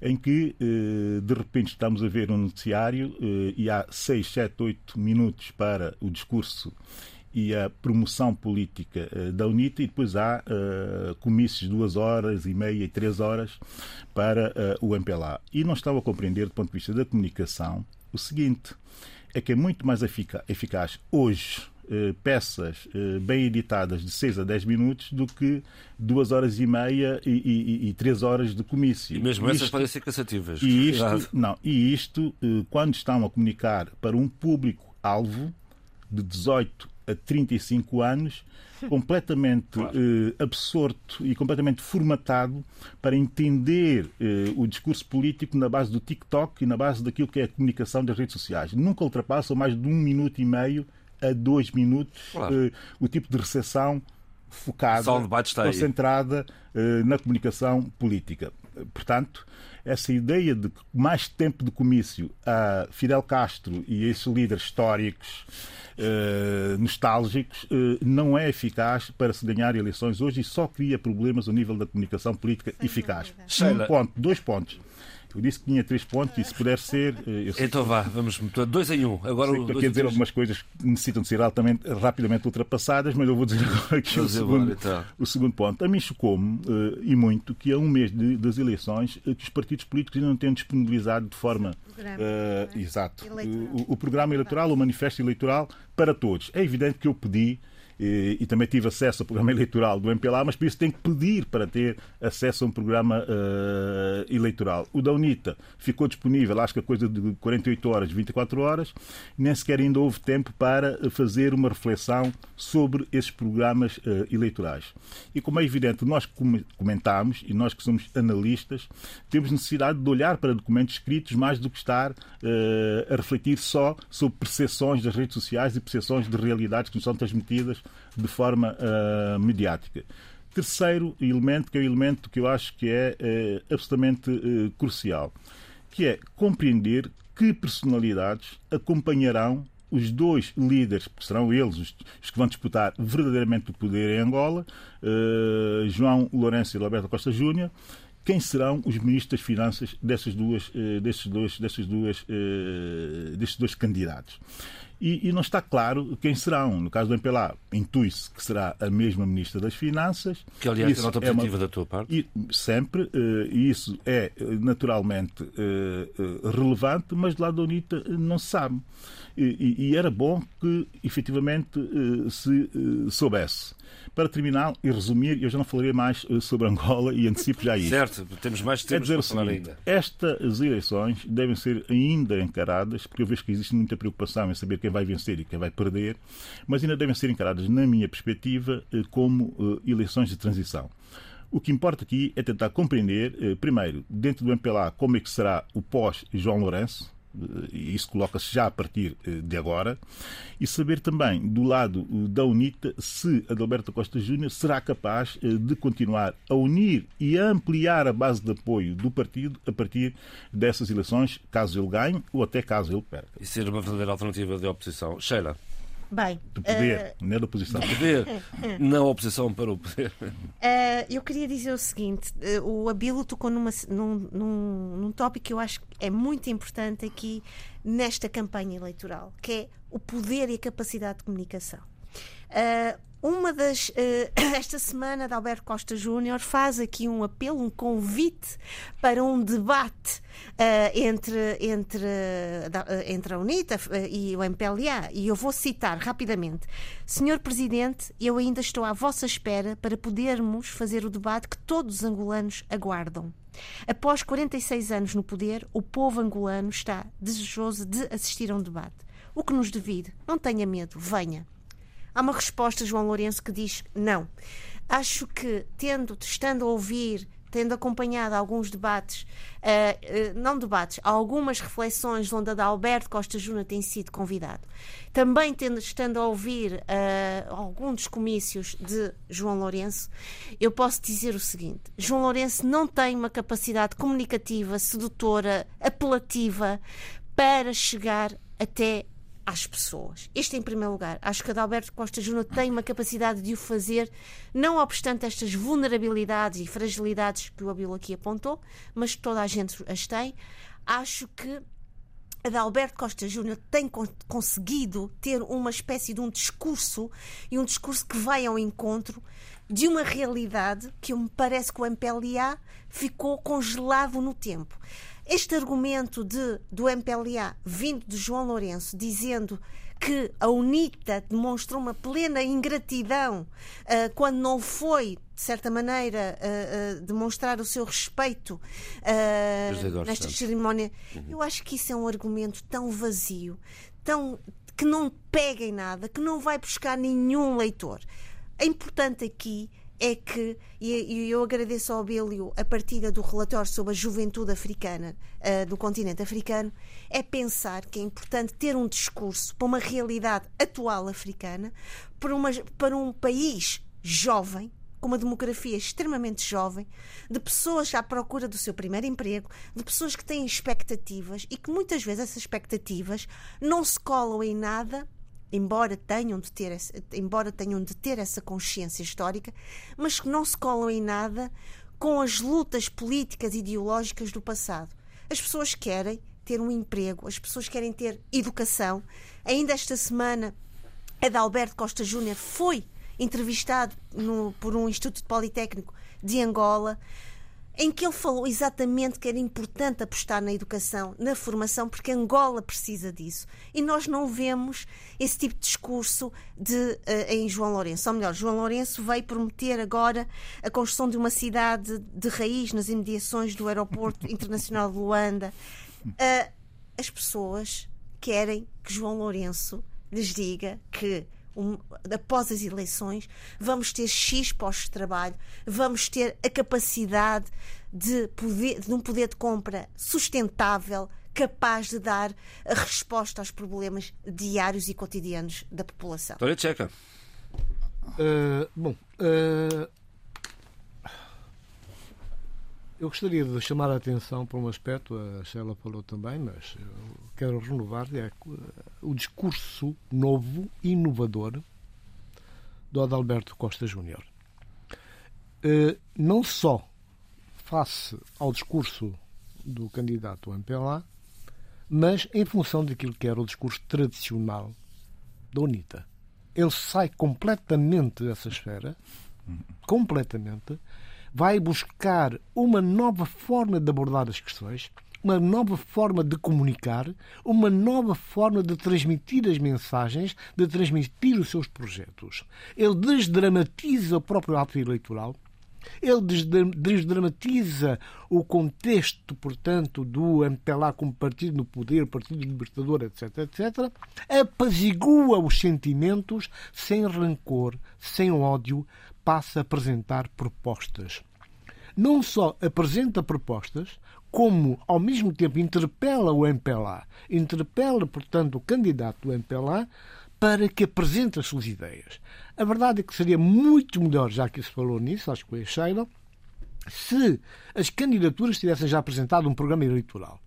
em que eh, de repente estamos a ver um noticiário eh, e há 6, 7, 8 minutos para o discurso e a promoção política uh, da UNITA e depois há uh, comícios de duas horas e meia e três horas para uh, o MPLA. E não estava a compreender, do ponto de vista da comunicação, o seguinte, é que é muito mais efica eficaz hoje peças bem editadas de 6 a 10 minutos do que duas horas e meia e, três horas de comício. E mesmo isto, essas podem ser cansativas. E isto, não, e isto, quando estão a comunicar para um público-alvo de 18 a 35 anos, completamente claro. eh, absorto e completamente formatado para entender eh, o discurso político na base do TikTok e na base daquilo que é a comunicação das redes sociais. Nunca ultrapassa mais de um minuto e meio a dois minutos claro. eh, o tipo de recepção focada, concentrada eh, na comunicação política. Portanto, essa ideia de mais tempo de comício a Fidel Castro e esses líderes históricos uh, nostálgicos uh, não é eficaz para se ganhar eleições hoje e só cria problemas ao nível da comunicação política Sem eficaz. Um ponto, dois pontos. Eu disse que tinha três pontos e se puder ser. Eh, então vá, vamos. Dois em um. Agora sei, estou aqui a dizer algumas coisas que necessitam de ser altamente, rapidamente ultrapassadas, mas eu vou dizer agora aqui o segundo, então. o segundo ponto. A mim chocou-me, uh, e muito, que a um mês de, das eleições, uh, que os partidos políticos ainda não tenham disponibilizado de forma. Programa, uh, exato. O, o, programa eleitoral, o manifesto eleitoral para todos. É evidente que eu pedi e, e, também tive acesso ao programa eleitoral do MPLA, mas por isso tem que pedir para ter acesso a um programa uh, eleitoral. O da UNITA ficou disponível, acho que a coisa de 48 horas, 24 horas, nem sequer ainda houve tempo para fazer uma reflexão sobre esses programas uh, eleitorais. E como é evidente, nós comentámos, e nós que somos analistas, temos necessidade de olhar para documentos escritos mais do que estar uh, a refletir só sobre percepções das redes sociais e percepções de realidades que nos são transmitidas de forma uh, mediática. Terceiro elemento, que é o elemento que eu acho que é uh, absolutamente uh, crucial, que é compreender que personalidades acompanharão os dois líderes, que serão eles os, que vão disputar verdadeiramente o poder em Angola, João Lourenço e Roberto Costa Júnior, quem serão os ministros das Finanças dessas duas, desses dois, dessas duas, desses dois candidatos e, e, não está claro quem serão. No caso do MPLA, intui-se que será a mesma Ministra das Finanças. Que, aliás, isso é nota positiva é uma... da tua parte. E, sempre, eh, e isso é eh, naturalmente eh, relevante, mas do lado da UNITA não se sabe. E, e era bom que, efetivamente, se soubesse. Para terminar e resumir, eu já não falarei mais sobre Angola e antecipo já isso. Certo, temos mais tempo para falar ainda. Estas eleições devem ser ainda encaradas, porque eu vejo que existe muita preocupação em saber quem vai vencer e quem vai perder, mas ainda devem ser encaradas, na minha perspectiva, eh, como eh, eleições de transição. O que importa aqui é tentar compreender, eh, primeiro, dentro do MPLA, como é que será o pós-João Lourenço, isso coloca-se já a partir de agora, e saber também, do lado da UNITA, se Adalberto Costa Júnior será capaz de continuar a unir e a ampliar a base de apoio do partido a partir dessas eleições, caso ele ganhe ou até caso ele perca. E ser uma verdadeira alternativa de oposição. Sheila. Bem, do poder, uh... não é da oposição. Do poder, na oposição para o poder. Uh, eu queria dizer o seguinte: uh, o Abilo tocou numa, num, num, num tópico que eu acho que é muito importante aqui nesta campanha eleitoral, que é o poder e a capacidade de comunicação. Uma das. Uh, esta semana, de Alberto Costa Júnior faz aqui um apelo, um convite para um debate uh, entre, entre, entre a UNITA e o MPLA. E eu vou citar rapidamente: Senhor Presidente, eu ainda estou à vossa espera para podermos fazer o debate que todos os angolanos aguardam. Após 46 anos no poder, o povo angolano está desejoso de assistir a um debate. O que nos divide, não tenha medo, venha. Há uma resposta, João Lourenço, que diz não. Acho que, tendo, estando a ouvir, tendo acompanhado alguns debates, uh, uh, não debates, algumas reflexões onde a Alberto Costa Júnior tem sido convidado. Também tendo, estando a ouvir uh, alguns dos comícios de João Lourenço, eu posso dizer o seguinte: João Lourenço não tem uma capacidade comunicativa, sedutora, apelativa para chegar até às pessoas. Este em primeiro lugar. Acho que Adalberto Costa Júnior tem uma capacidade de o fazer, não obstante estas vulnerabilidades e fragilidades que o Abilo aqui apontou, mas toda a gente as tem. Acho que Adalberto Costa Júnior tem conseguido ter uma espécie de um discurso e um discurso que vai ao encontro de uma realidade que me parece que o MPLA ficou congelado no tempo. Este argumento de, do MPLA vindo de João Lourenço dizendo que a UNITA demonstrou uma plena ingratidão uh, quando não foi, de certa maneira, uh, uh, demonstrar o seu respeito nesta cerimónia. Uhum. Eu acho que isso é um argumento tão vazio, tão que não pega em nada, que não vai buscar nenhum leitor. É importante aqui é que, e eu agradeço ao Bílio a partilha do relatório sobre a juventude africana uh, do continente africano, é pensar que é importante ter um discurso para uma realidade atual africana, para, uma, para um país jovem, com uma demografia extremamente jovem, de pessoas à procura do seu primeiro emprego, de pessoas que têm expectativas e que muitas vezes essas expectativas não se colam em nada embora tenham de ter, embora tenham de ter essa consciência histórica, mas que não se colam em nada com as lutas políticas e ideológicas do passado. As pessoas querem ter um emprego, as pessoas querem ter educação. Ainda esta semana, Adalberto Costa Júnior foi entrevistado no, por um Instituto Politécnico de Angola em que ele falou exatamente que era importante apostar na educação, na formação, porque Angola precisa disso. E nós não vemos esse tipo de discurso de, uh, em João Lourenço. Ou melhor, João Lourenço veio prometer agora a construção de uma cidade de raiz nas imediações do Aeroporto Internacional de Luanda. Uh, as pessoas querem que João Lourenço lhes diga que um, após as eleições, vamos ter X postos de trabalho, vamos ter a capacidade de, poder, de um poder de compra sustentável, capaz de dar a resposta aos problemas diários e cotidianos da população. Vitória Tcheca. Uh, bom, uh, eu gostaria de chamar a atenção para um aspecto, a Sheila falou também, mas quero renovar, é o discurso novo, inovador, do Adalberto Costa Júnior. Eh, não só face ao discurso do candidato MPLA, mas em função daquilo que era o discurso tradicional da UNITA. Ele sai completamente dessa esfera, completamente, vai buscar uma nova forma de abordar as questões, uma nova forma de comunicar, uma nova forma de transmitir as mensagens, de transmitir os seus projetos. Ele desdramatiza o próprio ato eleitoral, ele desdramatiza o contexto, portanto, do MPLA como partido no poder, partido libertador, etc., etc., apazigua os sentimentos sem rancor, sem ódio, passa a apresentar propostas. não só apresenta propostas, como ao mesmo tempo interpela o MPLA, interpela, portanto, o candidato do MPLA para que apresente as suas ideias. A verdade é que seria muito melhor, já que se falou nisso, acho que foi a Sheila, se as candidaturas tivessem já apresentado um programa eleitoral.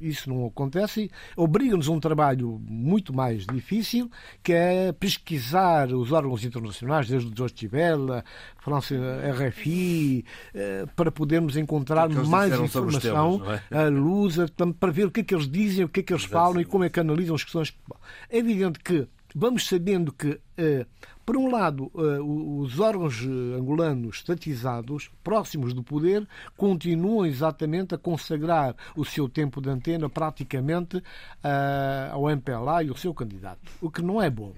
Isso não acontece, obriga-nos a um trabalho muito mais difícil, que é pesquisar os órgãos internacionais, desde o Deutsche Welle, França, RFI, eh, para podermos encontrar mais informação, temas, é? a luz, para ver o que é que eles dizem, o que é que eles falam e como é que analisam as questões. É evidente que vamos sabendo que, por um lado, eh, os órgãos eh, angolanos estatizados, próximos do poder, continuam exatamente a consagrar o seu tempo de antena praticamente ao MPLA e ao seu candidato, o que não é bom.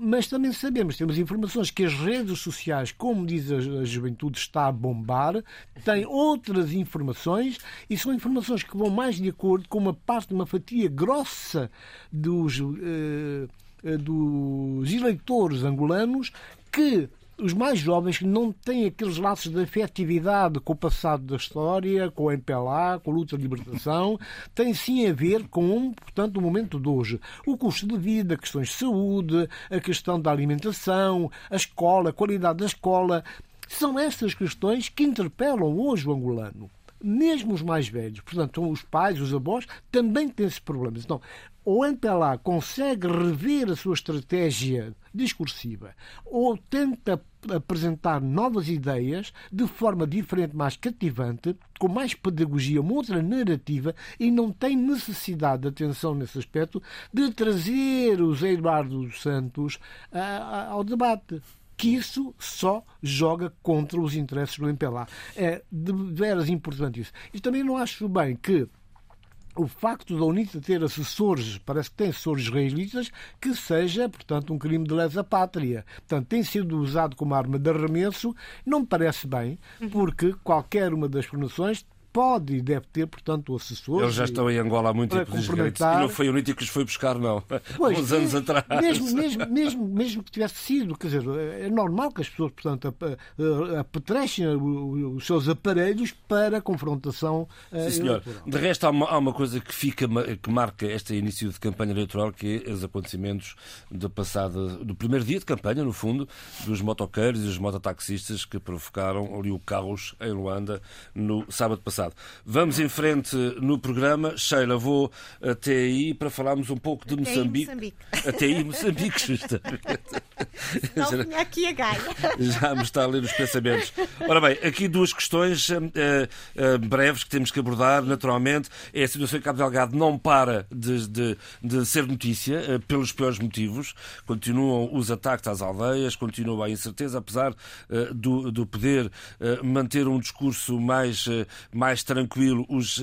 Mas também sabemos, temos informações que as redes sociais, como diz a juventude, está a bombar, têm outras informações e são informações que vão mais de acordo com uma parte, uma fatia grossa dos eh, dos eleitores angolanos que os mais jovens que não têm aqueles laços de afetividade com o passado da história, com o MPLA, com a luta de libertação, têm sim a ver com, portanto, o momento de hoje. O custo de vida, questões de saúde, a questão da alimentação, a escola, a qualidade da escola. São estas questões que interpelam hoje o angolano mesmo os mais velhos, portanto, os pais, os avós, também têm esses problemas. Então, o MPLA consegue rever a sua estratégia discursiva ou tenta apresentar novas ideias de forma diferente, mais cativante, com mais pedagogia, uma outra narrativa e não tem necessidade de atenção nesse aspecto de trazer os Eduardo Santos ao debate que isso só joga contra os interesses do MPLA. É de veras importante isso. E também não acho bem que o facto da UNITA ter assessores, parece que tem assessores israelitas, que seja, portanto, um crime de lesa pátria. Portanto, tem sido usado como arma de arremesso, não me parece bem, uhum. porque qualquer uma das formações pode e deve ter, portanto, o assessor. Eles já estão em Angola há muito tempo. E não foi o Unity que os foi buscar, não. Pois, Uns anos é, atrás. Mesmo, mesmo, mesmo, mesmo que tivesse sido, quer dizer, é normal que as pessoas, portanto, apetrechem os seus aparelhos para a confrontação. Eh, Sim, senhor. Eleitoral. De resto, há uma, há uma coisa que fica, que marca este início de campanha eleitoral, que é os acontecimentos do passado, do primeiro dia de campanha, no fundo, dos motoqueiros e dos mototaxistas que provocaram ali o caos em Luanda no sábado passado passado. Vamos em frente no programa. Sheila, vou até aí para falarmos um pouco de até Moçambique. Aí Moçambique. Até aí Moçambique, justamente. Não vinha aqui a Gaia. Já me está a ler os pensamentos. Ora bem, aqui duas questões uh, uh, breves que temos que abordar, naturalmente. É a situação em Cabo Delgado não para de, de, de ser notícia, uh, pelos piores motivos. Continuam os ataques às aldeias, continua a incerteza, apesar do, do poder manter um discurso mais, mais tranquilo, os,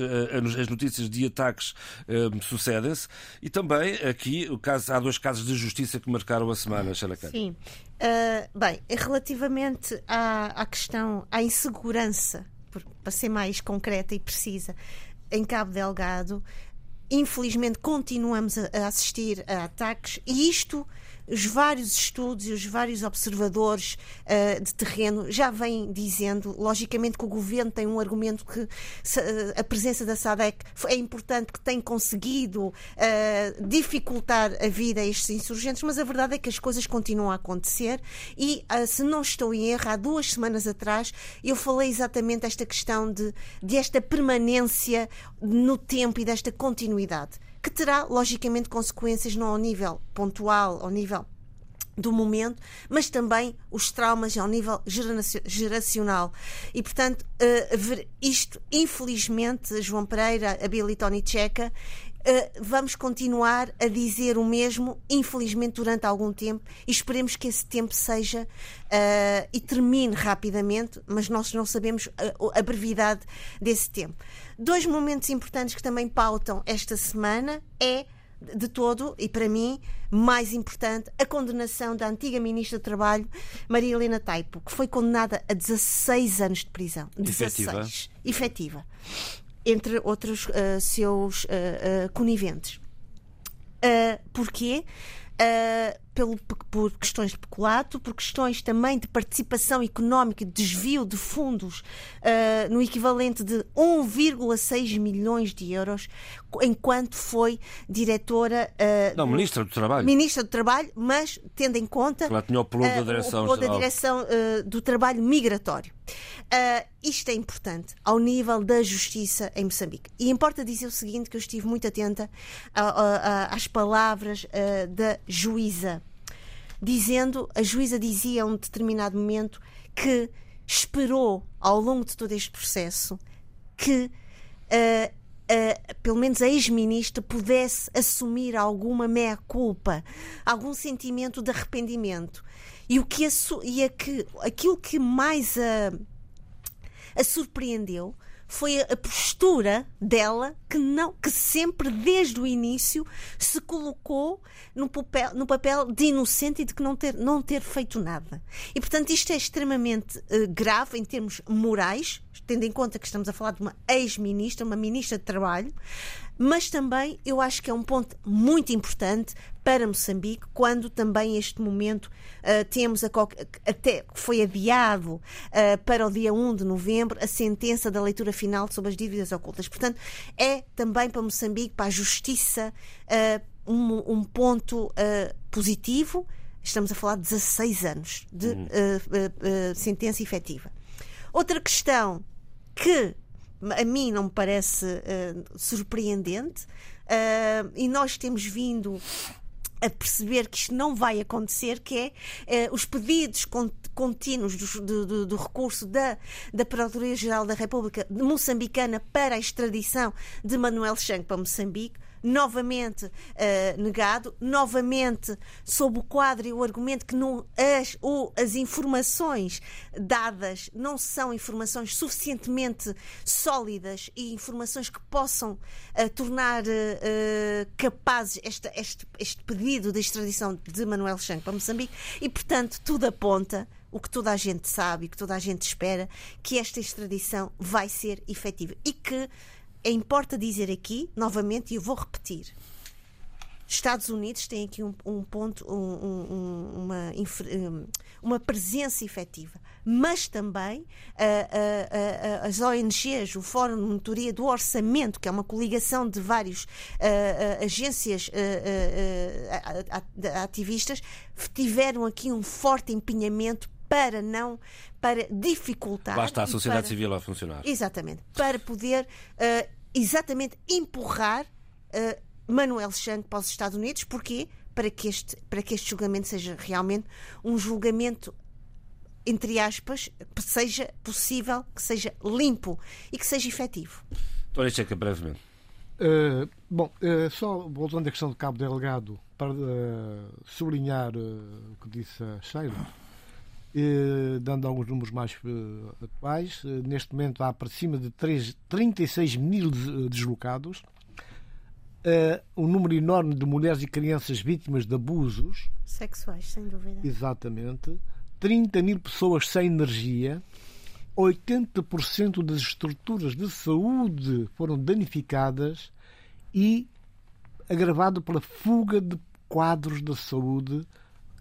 as notícias de ataques sucedem-se. E também aqui o caso, há dois casos de justiça que marcaram a semana, Xalacan. Sim. Uh, bem, relativamente à, à questão, à insegurança, para ser mais concreta e precisa, em Cabo Delgado, infelizmente continuamos a, assistir a ataques e isto os vários estudos e os vários observadores uh, de terreno já vêm dizendo, logicamente que o governo tem um argumento que se, uh, a presença da SADEC é importante, que tem conseguido uh, dificultar a vida a estes insurgentes, mas a verdade é que as coisas continuam a acontecer. E, se não estou em erro, há duas semanas atrás eu falei exatamente esta questão de, de esta permanência no tempo e desta continuidade que terá, logicamente, consequências não ao nível pontual, ao nível do momento, mas também os traumas ao nível geracional. E, portanto, uh, isto, infelizmente, João Pereira, a Billy Tony Checa, Uh, vamos continuar a dizer o mesmo, infelizmente, durante algum tempo, e esperemos que esse tempo seja uh, e termine rapidamente, mas nós não sabemos a brevidade desse tempo. Dois momentos importantes que também pautam esta semana é de todo, e para mim, mais importante, a condenação da antiga Ministra do Trabalho, Maria Helena Taipo, que foi condenada a 16 anos de prisão. 16. Efetiva. Efetiva. Entre outros uh, seus uh, uh, coniventes. porquê? Pelo, por questões de peculato, por questões também de participação económica, de desvio de fundos uh, no equivalente de 1,6 milhões de euros, enquanto foi diretora. Uh, não, Ministra do Trabalho. Ministra do Trabalho, mas tendo em conta. Ela tinha o peludo da direção, o da direção do Trabalho Migratório. isto é importante ao nível da justiça em Moçambique. E importa dizer o seguinte: que eu estive muito atenta às palavras da juíza, dizendo, a juíza dizia a um determinado momento que esperou ao longo de todo este processo que uh, uh, pelo menos a ex-ministra pudesse assumir alguma meia-culpa, algum sentimento de arrependimento. E o que, a, e a que aquilo que mais a, a surpreendeu foi a postura dela que não que sempre desde o início se colocou no papel, no papel de inocente e de que não ter, não ter feito nada. E portanto isto é extremamente uh, grave em termos morais, tendo em conta que estamos a falar de uma ex-ministra, uma ministra de Trabalho, mas também eu acho que é um ponto muito importante para Moçambique, quando também este momento uh, temos, a, até foi adiado uh, para o dia 1 de novembro, a sentença da leitura final sobre as dívidas ocultas. Portanto, é também para Moçambique, para a justiça, uh, um, um, ponto positivo. Estamos a falar de 16 anos de uhum. sentença efetiva. Outra questão que a mim não me parece uh, surpreendente uh, e nós temos vindo a perceber que isto não vai acontecer, que é uh, os pedidos contínuos do, do, do, recurso da, da Procuradoria-Geral da República Moçambicana para a extradição de Manuel Chang para Moçambique novamente uh, negado, novamente sob o quadro e o argumento que não, as, ou as informações dadas não são informações suficientemente sólidas e informações que possam uh, tornar uh, capazes este, este, pedido de extradição de Manuel Chang para Moçambique. E, portanto, tudo aponta o que toda a gente sabe e que toda a gente espera, que esta extradição vai ser efetiva e que importa dizer aqui, novamente, e eu vou repetir. Estados Unidos têm aqui um, um ponto, um, um, uma, uma presença efetiva, mas também uh, uh, uh, as ONGs, o Fórum de Monitoria do Orçamento, que é uma coligação de várias agências ativistas, tiveram aqui um forte empenhamento para não para dificultar. Basta a sociedade para, civil a funcionar. Exatamente. Para poder uh, exatamente empurrar uh, Manuel Chang para os Estados Unidos. Porquê? Para que, este, para que este julgamento seja realmente um julgamento entre aspas, que seja possível, que seja limpo e que seja efetivo. Doutora Checa, brevemente. Uh, bom, uh, só voltando à questão do Cabo Delgado, para uh, sublinhar o que disse a Sheila, dando alguns números mais eh, atuais. Eh, neste momento há para cima de 3, 36 mil deslocados. um número enorme de mulheres e crianças vítimas de abusos sexuais, sem dúvida. Exatamente. 30 mil pessoas sem energia. 80% das estruturas de saúde foram danificadas e agravado pela fuga de quadros da saúde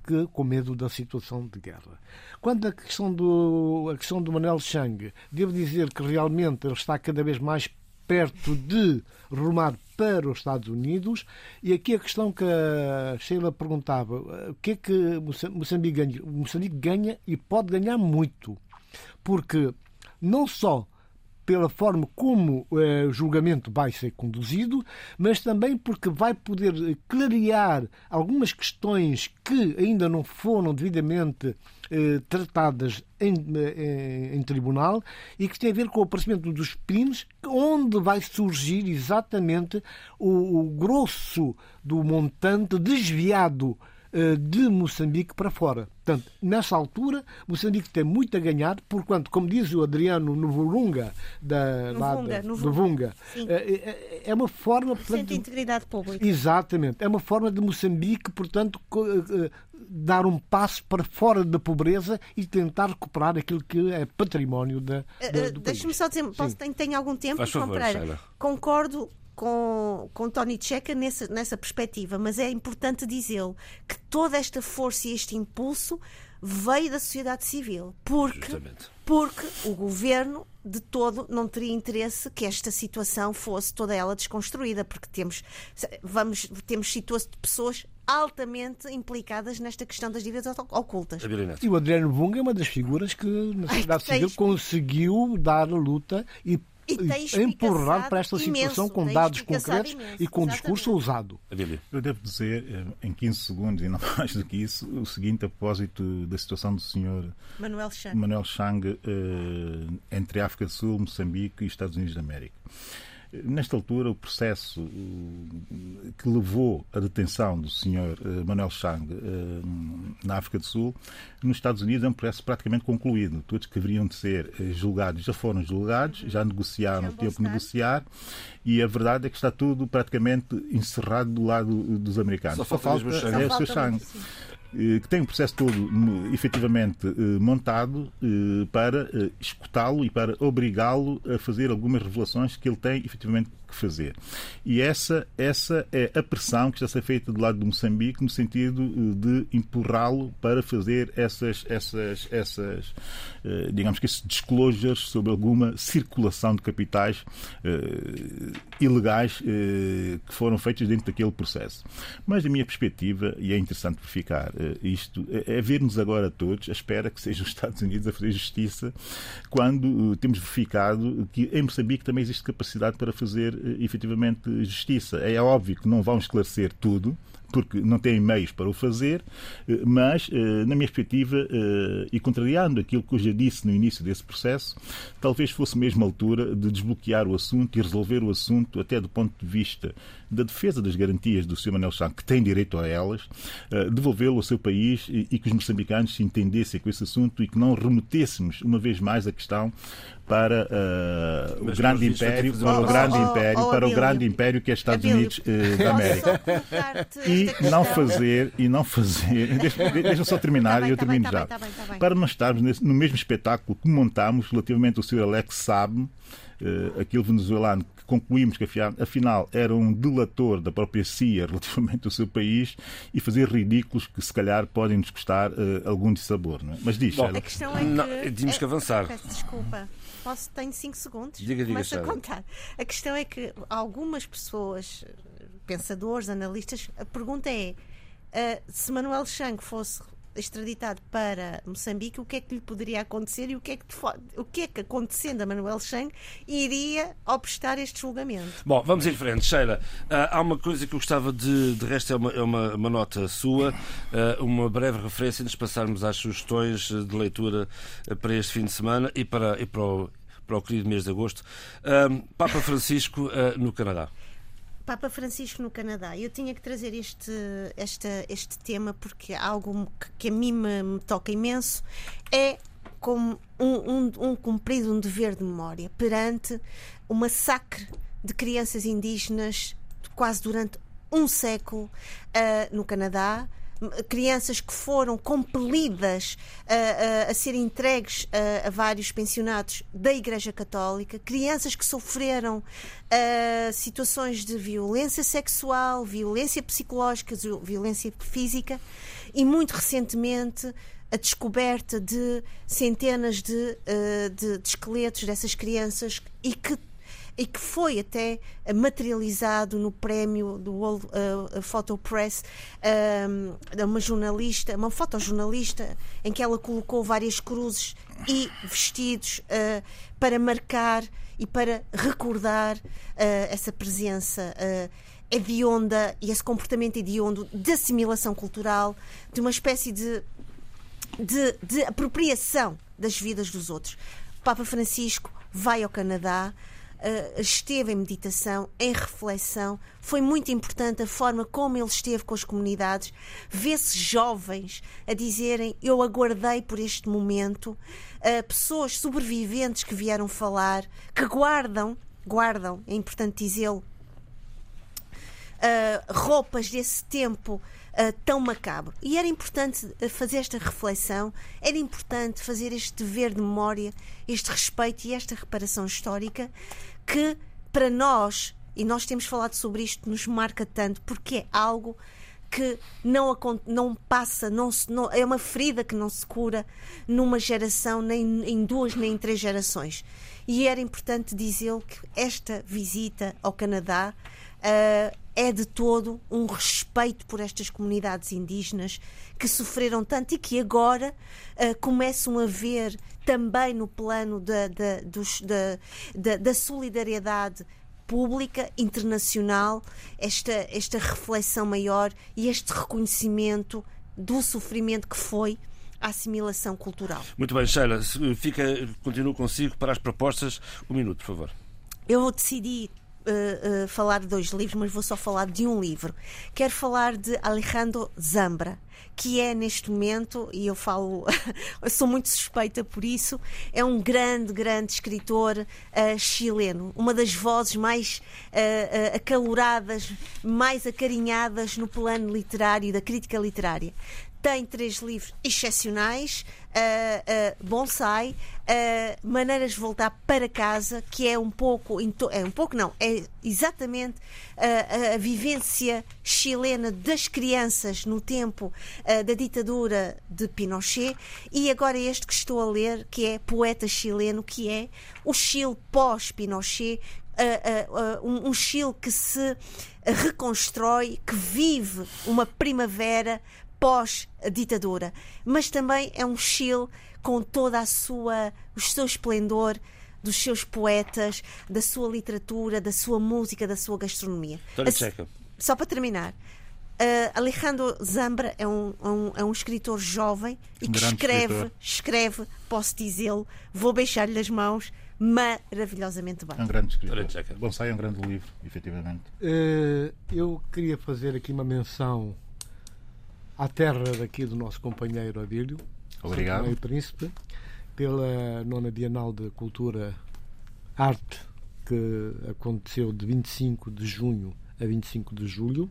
que, com medo da situação de guerra. Quanto à questão do, a questão do Manel Chang, devo dizer que realmente ele está cada vez mais perto de rumar para os Estados Unidos. E aqui a questão que a Sheila perguntava: o que é que Moçambique ganha? Moçambique ganha e pode ganhar muito, porque não só pela forma como eh, o julgamento vai ser conduzido, mas também porque vai poder clarear algumas questões que ainda não foram devidamente eh, tratadas em, em, eh, em, tribunal e que tem a ver com o aparecimento dos crimes, onde vai surgir exatamente o, o grosso do montante desviado eh, de Moçambique para fora. Portanto, nessa altura, Moçambique tem muito a ganhar, porquanto, como diz o Adriano Novulunga, da, no Vunga, da, do Vunga, é, é, uma forma. Portanto, de integridade pública. Exatamente. É uma forma de Moçambique, portanto, dar um passo para fora da pobreza e tentar recuperar aquilo que é património da, da, do Deixa-me só dizer, posso, tenho, tenho algum tempo, Faz favor, Concordo com, com Tony Checa nessa, nessa perspectiva, mas é importante dizê-lo que toda esta força e este impulso veio da sociedade civil, porque, Justamente. porque o governo de todo não teria interesse que esta situação fosse toda ela desconstruída, porque temos, vamos, temos situações de pessoas altamente implicadas nesta questão das dívidas ocultas. E o Adriano Bunga é uma das figuras que na sociedade que tem civil expli- conseguiu dar a luta e, E tem e empurrar para esta imenso, situação com dados concretos imenso, e com discurso exatamente. ousado. Eu devo dizer, eh, em 15 segundos, e não mais do que isso, o seguinte a propósito da situação do senhor Manuel Chan. Manuel Chang eh, entre África do Sul, Moçambique e Estados Unidos da América. Nesta altura, o processo que levou à detenção do senhor eh, Manuel Chang eh, na África do Sul, nos Estados Unidos é um processo praticamente concluído. Todos que deveriam de ser eh, julgados já foram julgados, já negociaram Já o tempo de negociar e a verdade é que está tudo praticamente encerrado do lado dos americanos. Só falta mesmo o Chang. é o Só seu falta Chang que tem o processo todo efetivamente eh, montado eh, para eh, escutá-lo e para obrigá-lo a fazer algumas revelações que ele tem efetivamente que fazer. E essa, essa é a pressão que está a ser feita do lado de Moçambique no sentido eh, de empurrá-lo para fazer essas, essas, essas eh, digamos que esses disclosures sobre alguma circulação de capitais eh, ilegais eh, que foram feitos dentro daquele processo. Mas, da minha perspectiva, e é interessante verificar eh, isto, é, é vermos agora todos, à espera que sejam os Estados Unidos a fazer justiça, quando temos verificado que em Moçambique também existe capacidade para fazer efetivamente justiça. É óbvio que não vão esclarecer tudo, porque não têm meios para o fazer, eh, mas, eh, na minha perspectiva, eh, e contrariando aquilo que eu já disse no início desse processo, talvez fosse mesmo a altura de desbloquear o assunto e resolver o assunto até do ponto de vista da defesa das garantias do Sr. Manuel Chang, que tem direito a elas, eh, devolvê-lo ao seu país e que os moçambicanos se entendessem com esse assunto e que não remetêssemos uma vez mais a questão para eh, o grande vai ter império, que fazer para o grande Oh, oh, império, oh, para o grande império que é Estados Abílio, Unidos eh, da América e não fazer e não fazer deixa- deixa-me só terminar Tá bem, e eu tá bem, termino tá já bem, tá bem, tá bem. para não estarmos nesse- no mesmo espetáculo que montámos relativamente ao Sr. Alex Saab eh, aquele venezuelano que concluímos que afinal era um delator da própria CIA relativamente ao seu país e fazer ridículos que se calhar podem nos custar eh, algum dissabor não é? mas diz Bom. A questão é que. Não, tínhamos que é- avançar. Peço desculpa. Posso, tenho 5 segundos? Diga, diga, Começo a contar. A questão é que algumas pessoas, pensadores, analistas, a pergunta é ah, se Manuel Chang fosse extraditado para Moçambique, o que é que lhe poderia acontecer e o que é que, o que, é que acontecendo a Manuel Chang iria obstar este julgamento? Bom, vamos em frente. Sheila, ah, há uma coisa que eu gostava de. De resto, é uma, é uma, uma nota sua, ah, uma breve referência antes de passarmos às sugestões de leitura eh, para este fim de semana e para, e para, o, para o querido mês de agosto. Ah, Papa Francisco ah, no Canadá. Papa Francisco no Canadá. Eu tinha que trazer este, esta, este tema porque algo que, que a mim me, me toca imenso. É como um, um, um cumprido um dever de memória perante o massacre de crianças indígenas quase durante um século ah, no Canadá. Crianças que foram compelidas a, a, a serem entregues a, a vários pensionatos da Igreja Católica, crianças que sofreram situações de violência sexual, violência psicológica, violência física e, muito recentemente, a descoberta de centenas de, de, de esqueletos dessas crianças e que e que foi até materializado no prémio do World uh, Photo Press um, uma jornalista, uma fotojornalista em que ela colocou várias cruzes e vestidos uh, para marcar e para recordar uh, essa presença hedionda e esse comportamento hediondo de assimilação cultural, de uma espécie de, de, de apropriação das vidas dos outros. O Papa Francisco vai ao Canadá, Uh, esteve em meditação, em reflexão. Foi muito importante a forma como ele esteve com as comunidades. Vê-se jovens a dizerem: Eu aguardei por este momento. Uh, pessoas sobreviventes que vieram falar, que guardam, guardam, é importante dizê-lo, uh, roupas desse tempo. Uh, tão macabro. E era importante fazer esta reflexão, era importante fazer este dever de memória, este respeito e esta reparação histórica que, para nós, e nós temos falado sobre isto, nos marca tanto, porque é algo que não, não passa, não, se, não, é uma ferida que não se cura numa geração, nem em duas, nem em três gerações. E era importante dizer que esta visita ao Canadá uh, é de todo um respeito por estas comunidades indígenas que sofreram tanto e que agora uh, começam a ver também no plano da, da, dos, da, da, da solidariedade pública, internacional, esta, esta reflexão maior e este reconhecimento do sofrimento que foi a assimilação cultural. Muito bem, Sheila, fica, continuo consigo para as propostas. Um minuto, por favor. Eu decidi uh, falar de dois livros, mas vou só falar de um livro. Quero falar de Alejandro Zambra, que é neste momento, e eu falo, sou muito suspeita por isso, é um grande, grande escritor uh, chileno, uma das vozes mais uh, uh, acaloradas, mais acarinhadas no plano literário, da crítica literária tem três livros excepcionais: uh, uh, Bonsai, uh, Maneiras de Voltar para Casa, que é um pouco, é um pouco não, é exatamente a, vivência chilena das crianças no tempo da ditadura de Pinochet, e agora este que estou a ler, que é Poeta Chileno, que é o Chile pós-Pinochet, um, um Chile que se reconstrói, que vive uma primavera pós-ditadura, mas também é um Chile com toda a sua o seu esplendor dos seus poetas, da sua literatura, da sua música, da sua gastronomia. Assim, só para terminar, uh, Alejandro Zambra é um, um, é um escritor jovem e que escreve, escritor. escreve, posso dizê-lo, vou beijar-lhe as mãos maravilhosamente bem. É um grande escritor. Bonsai é um grande livro, efetivamente. Uh, eu queria fazer aqui uma menção à terra daqui do nosso companheiro Adílio, Obrigado. Meio Príncipe, pela nona Bienal de Cultura Arte, que aconteceu de 25 de junho a 25 de julho,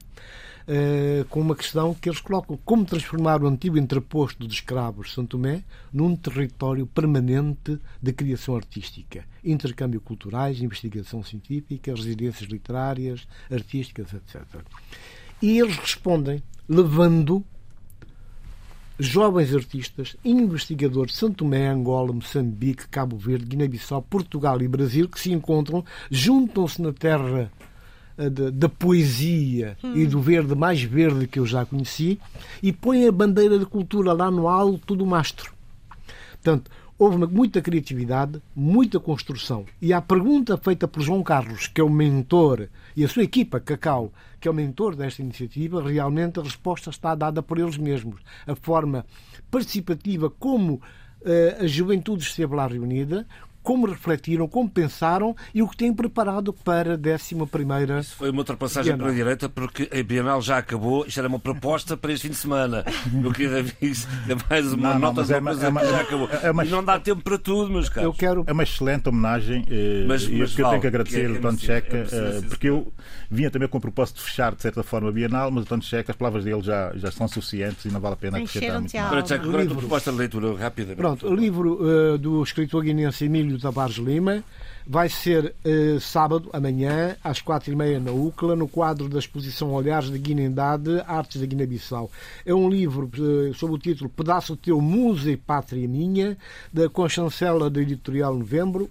uh, com uma questão que eles colocam: como transformar o antigo entreposto dos escravos de São Tomé num território permanente de criação artística, intercâmbio culturais, investigação científica, residências literárias, artísticas, etc. E eles respondem levando jovens artistas, investigadores de São Tomé, Angola, Moçambique, Cabo Verde, Guiné-Bissau, Portugal e Brasil que se encontram, juntam-se na terra eh, da poesia hum. e do verde mais verde que eu já conheci e põem a bandeira de cultura lá no alto do mastro. Portanto, houve muita criatividade, muita construção. E a pergunta feita por João Carlos, que é o mentor, e a sua equipa, Cacau, que é o mentor desta iniciativa, realmente a resposta está dada por eles mesmos. A forma participativa como uh, a juventude esteve lá reunida, como refletiram, como pensaram e o que têm preparado para a 11 primeira. Isso foi uma ultrapassagem para a direita porque a Bienal já acabou. Isto era uma proposta para este fim de semana. Meu querido amigo, é mais uma não, nota não, é, uma, já acabou. É uma, e não dá tempo para tudo, meus caros. Eu quero... É uma excelente homenagem eh, mas, e mas, eu vale, tenho que agradecer ao é, António Checa, é eh, porque eu vinha também com o propósito de fechar, de certa forma, a Bienal, mas o António Checa, as palavras dele já, já são suficientes e não vale a pena acrescentar muito. Agora a proposta de leitura, rapidamente. Pronto, o livro uh, do escritor guinense Emílio Tavares Lima. Vai ser uh, sábado, amanhã, às quatro e meia na UCLA, no quadro da exposição Olhares de Guinendade, Artes da Guiné-Bissau. É um livro uh, sob o título Pedaço Teu, Musa e Pátria Minha, da Conchancela da Editorial Novembro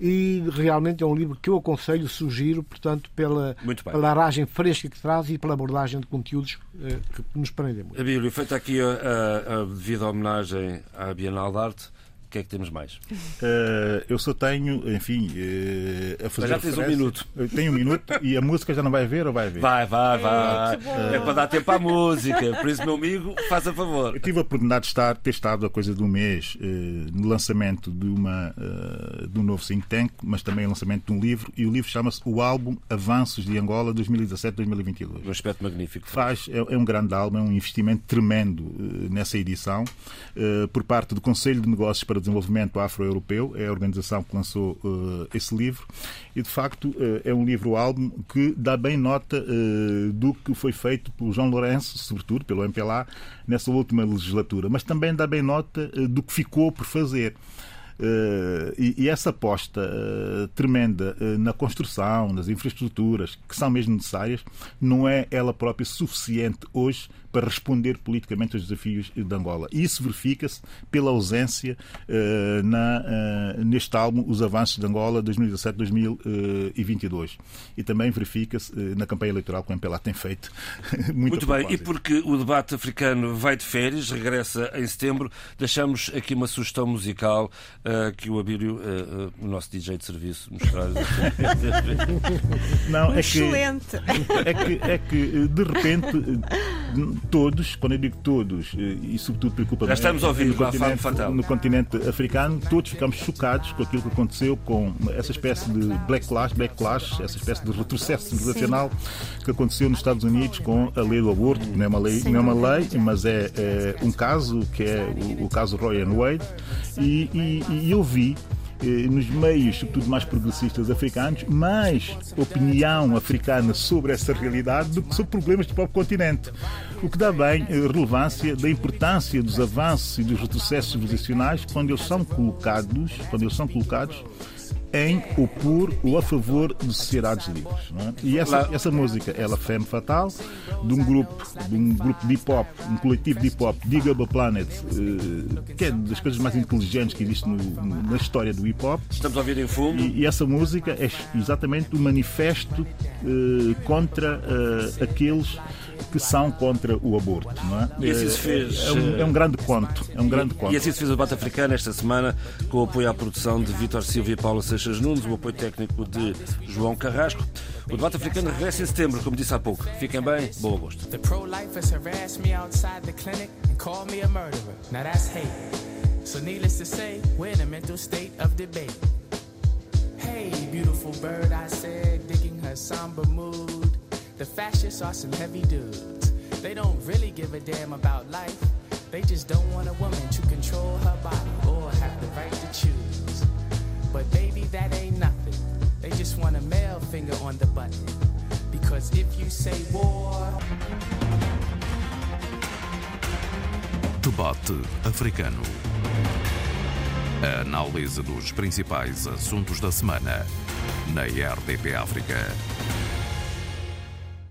e realmente é um livro que eu aconselho, sugiro, portanto, pela, pela aragem fresca que traz e pela abordagem de conteúdos eh, que nos prendem muito. Abílio, feita aqui a, a, a devida homenagem à Bienal de Arte, o que é que temos mais? Uh, eu só tenho, enfim, uh, a fazer. Mas já tens um minuto. Eu tenho um minuto e a música já não vai ver ou vai ver? Vai, vai, vai. É, é para dar tempo à música. Por isso, meu amigo, faz a favor. Eu tive a oportunidade de estar, ter estado a coisa de um mês uh, no lançamento de, uma, de um novo think tank, mas também o lançamento de um livro. E o livro chama-se O Álbum Avanços de Angola 2017-2022. Um aspecto magnífico. Faz, é, é, um grande álbum, é um investimento tremendo nessa edição por parte do Conselho de Negócios para para o Desenvolvimento Afro-Europeu, é a organização que lançou uh, esse livro, e de facto uh, é um livro-álbum que dá bem nota uh, do que foi feito pelo João Lourenço, sobretudo pelo MPLA, nessa última legislatura, mas também dá bem nota do que ficou por fazer. e, e essa aposta tremenda na construção, nas infraestruturas, que são mesmo necessárias, não é ela própria suficiente hoje para responder politicamente aos desafios de Angola. E isso verifica-se pela ausência uh, na, uh, neste álbum Os Avanços de Angola 2017-2022. E também verifica-se uh, na campanha eleitoral que o MPLA tem feito. muito, muito bem, e porque o debate africano vai de férias, regressa em setembro, deixamos aqui uma sugestão musical que o Abílio, o nosso DJ de serviço, nos traz. Não, é Excelente! Que, é, que, é que, de repente, todos, quando eu digo todos, eh, e sobretudo preocupa Já estamos a ouvir no, continente, no continente africano, todos ficamos chocados com aquilo que aconteceu com essa espécie de backlash, backlash essa espécie de retrocesso civilizacional que aconteceu nos Estados Unidos com a lei do aborto, que não é uma lei, não é uma lei mas é, é um caso que é o, o caso Roy and Wade, e, e, e eu vi nos meios, sobretudo mais progressistas africanos, mais opinião africana sobre essa realidade do que sobre problemas do próprio continente. O que dá bem eh, relevância da importância dos avanços e dos retrocessos civilizacionais quando eles são colocados, quando eles são colocados em opor ou a favor de sociedades livres. É? E essa, essa música, ela Femme Fatal, de um grupo, de um grupo de hip hop, um coletivo de hip hop, Digable Planet, eh, que é das coisas mais inteligentes que existe no, na história do hip hop. Estamos a ouvir em fundo. E, e essa música é exatamente o um manifesto uh, contra uh, aqueles que são contra o aborto. Não é? E assim se fez. É, um, é um grande conto. É um grande conto. E assim se fez o debate africano esta semana, com o apoio à produção de Vítor Silva e Paula Seixas Nunes, o apoio técnico de João Carrasco. O debate africano regressa em setembro, como disse há pouco. Fiquem bem, bom agosto. So needless to say, we're in a mental state of debate. Hey, beautiful bird, I said, digging her somber mood. The fascists are some heavy dudes. They don't really give a damn about life. They just don't want a woman to control her body or have the right to choose. That ain't nothing. They just want a male finger on the button. Because if you say war. Debate africano. A análise dos principais assuntos da semana na RDP África.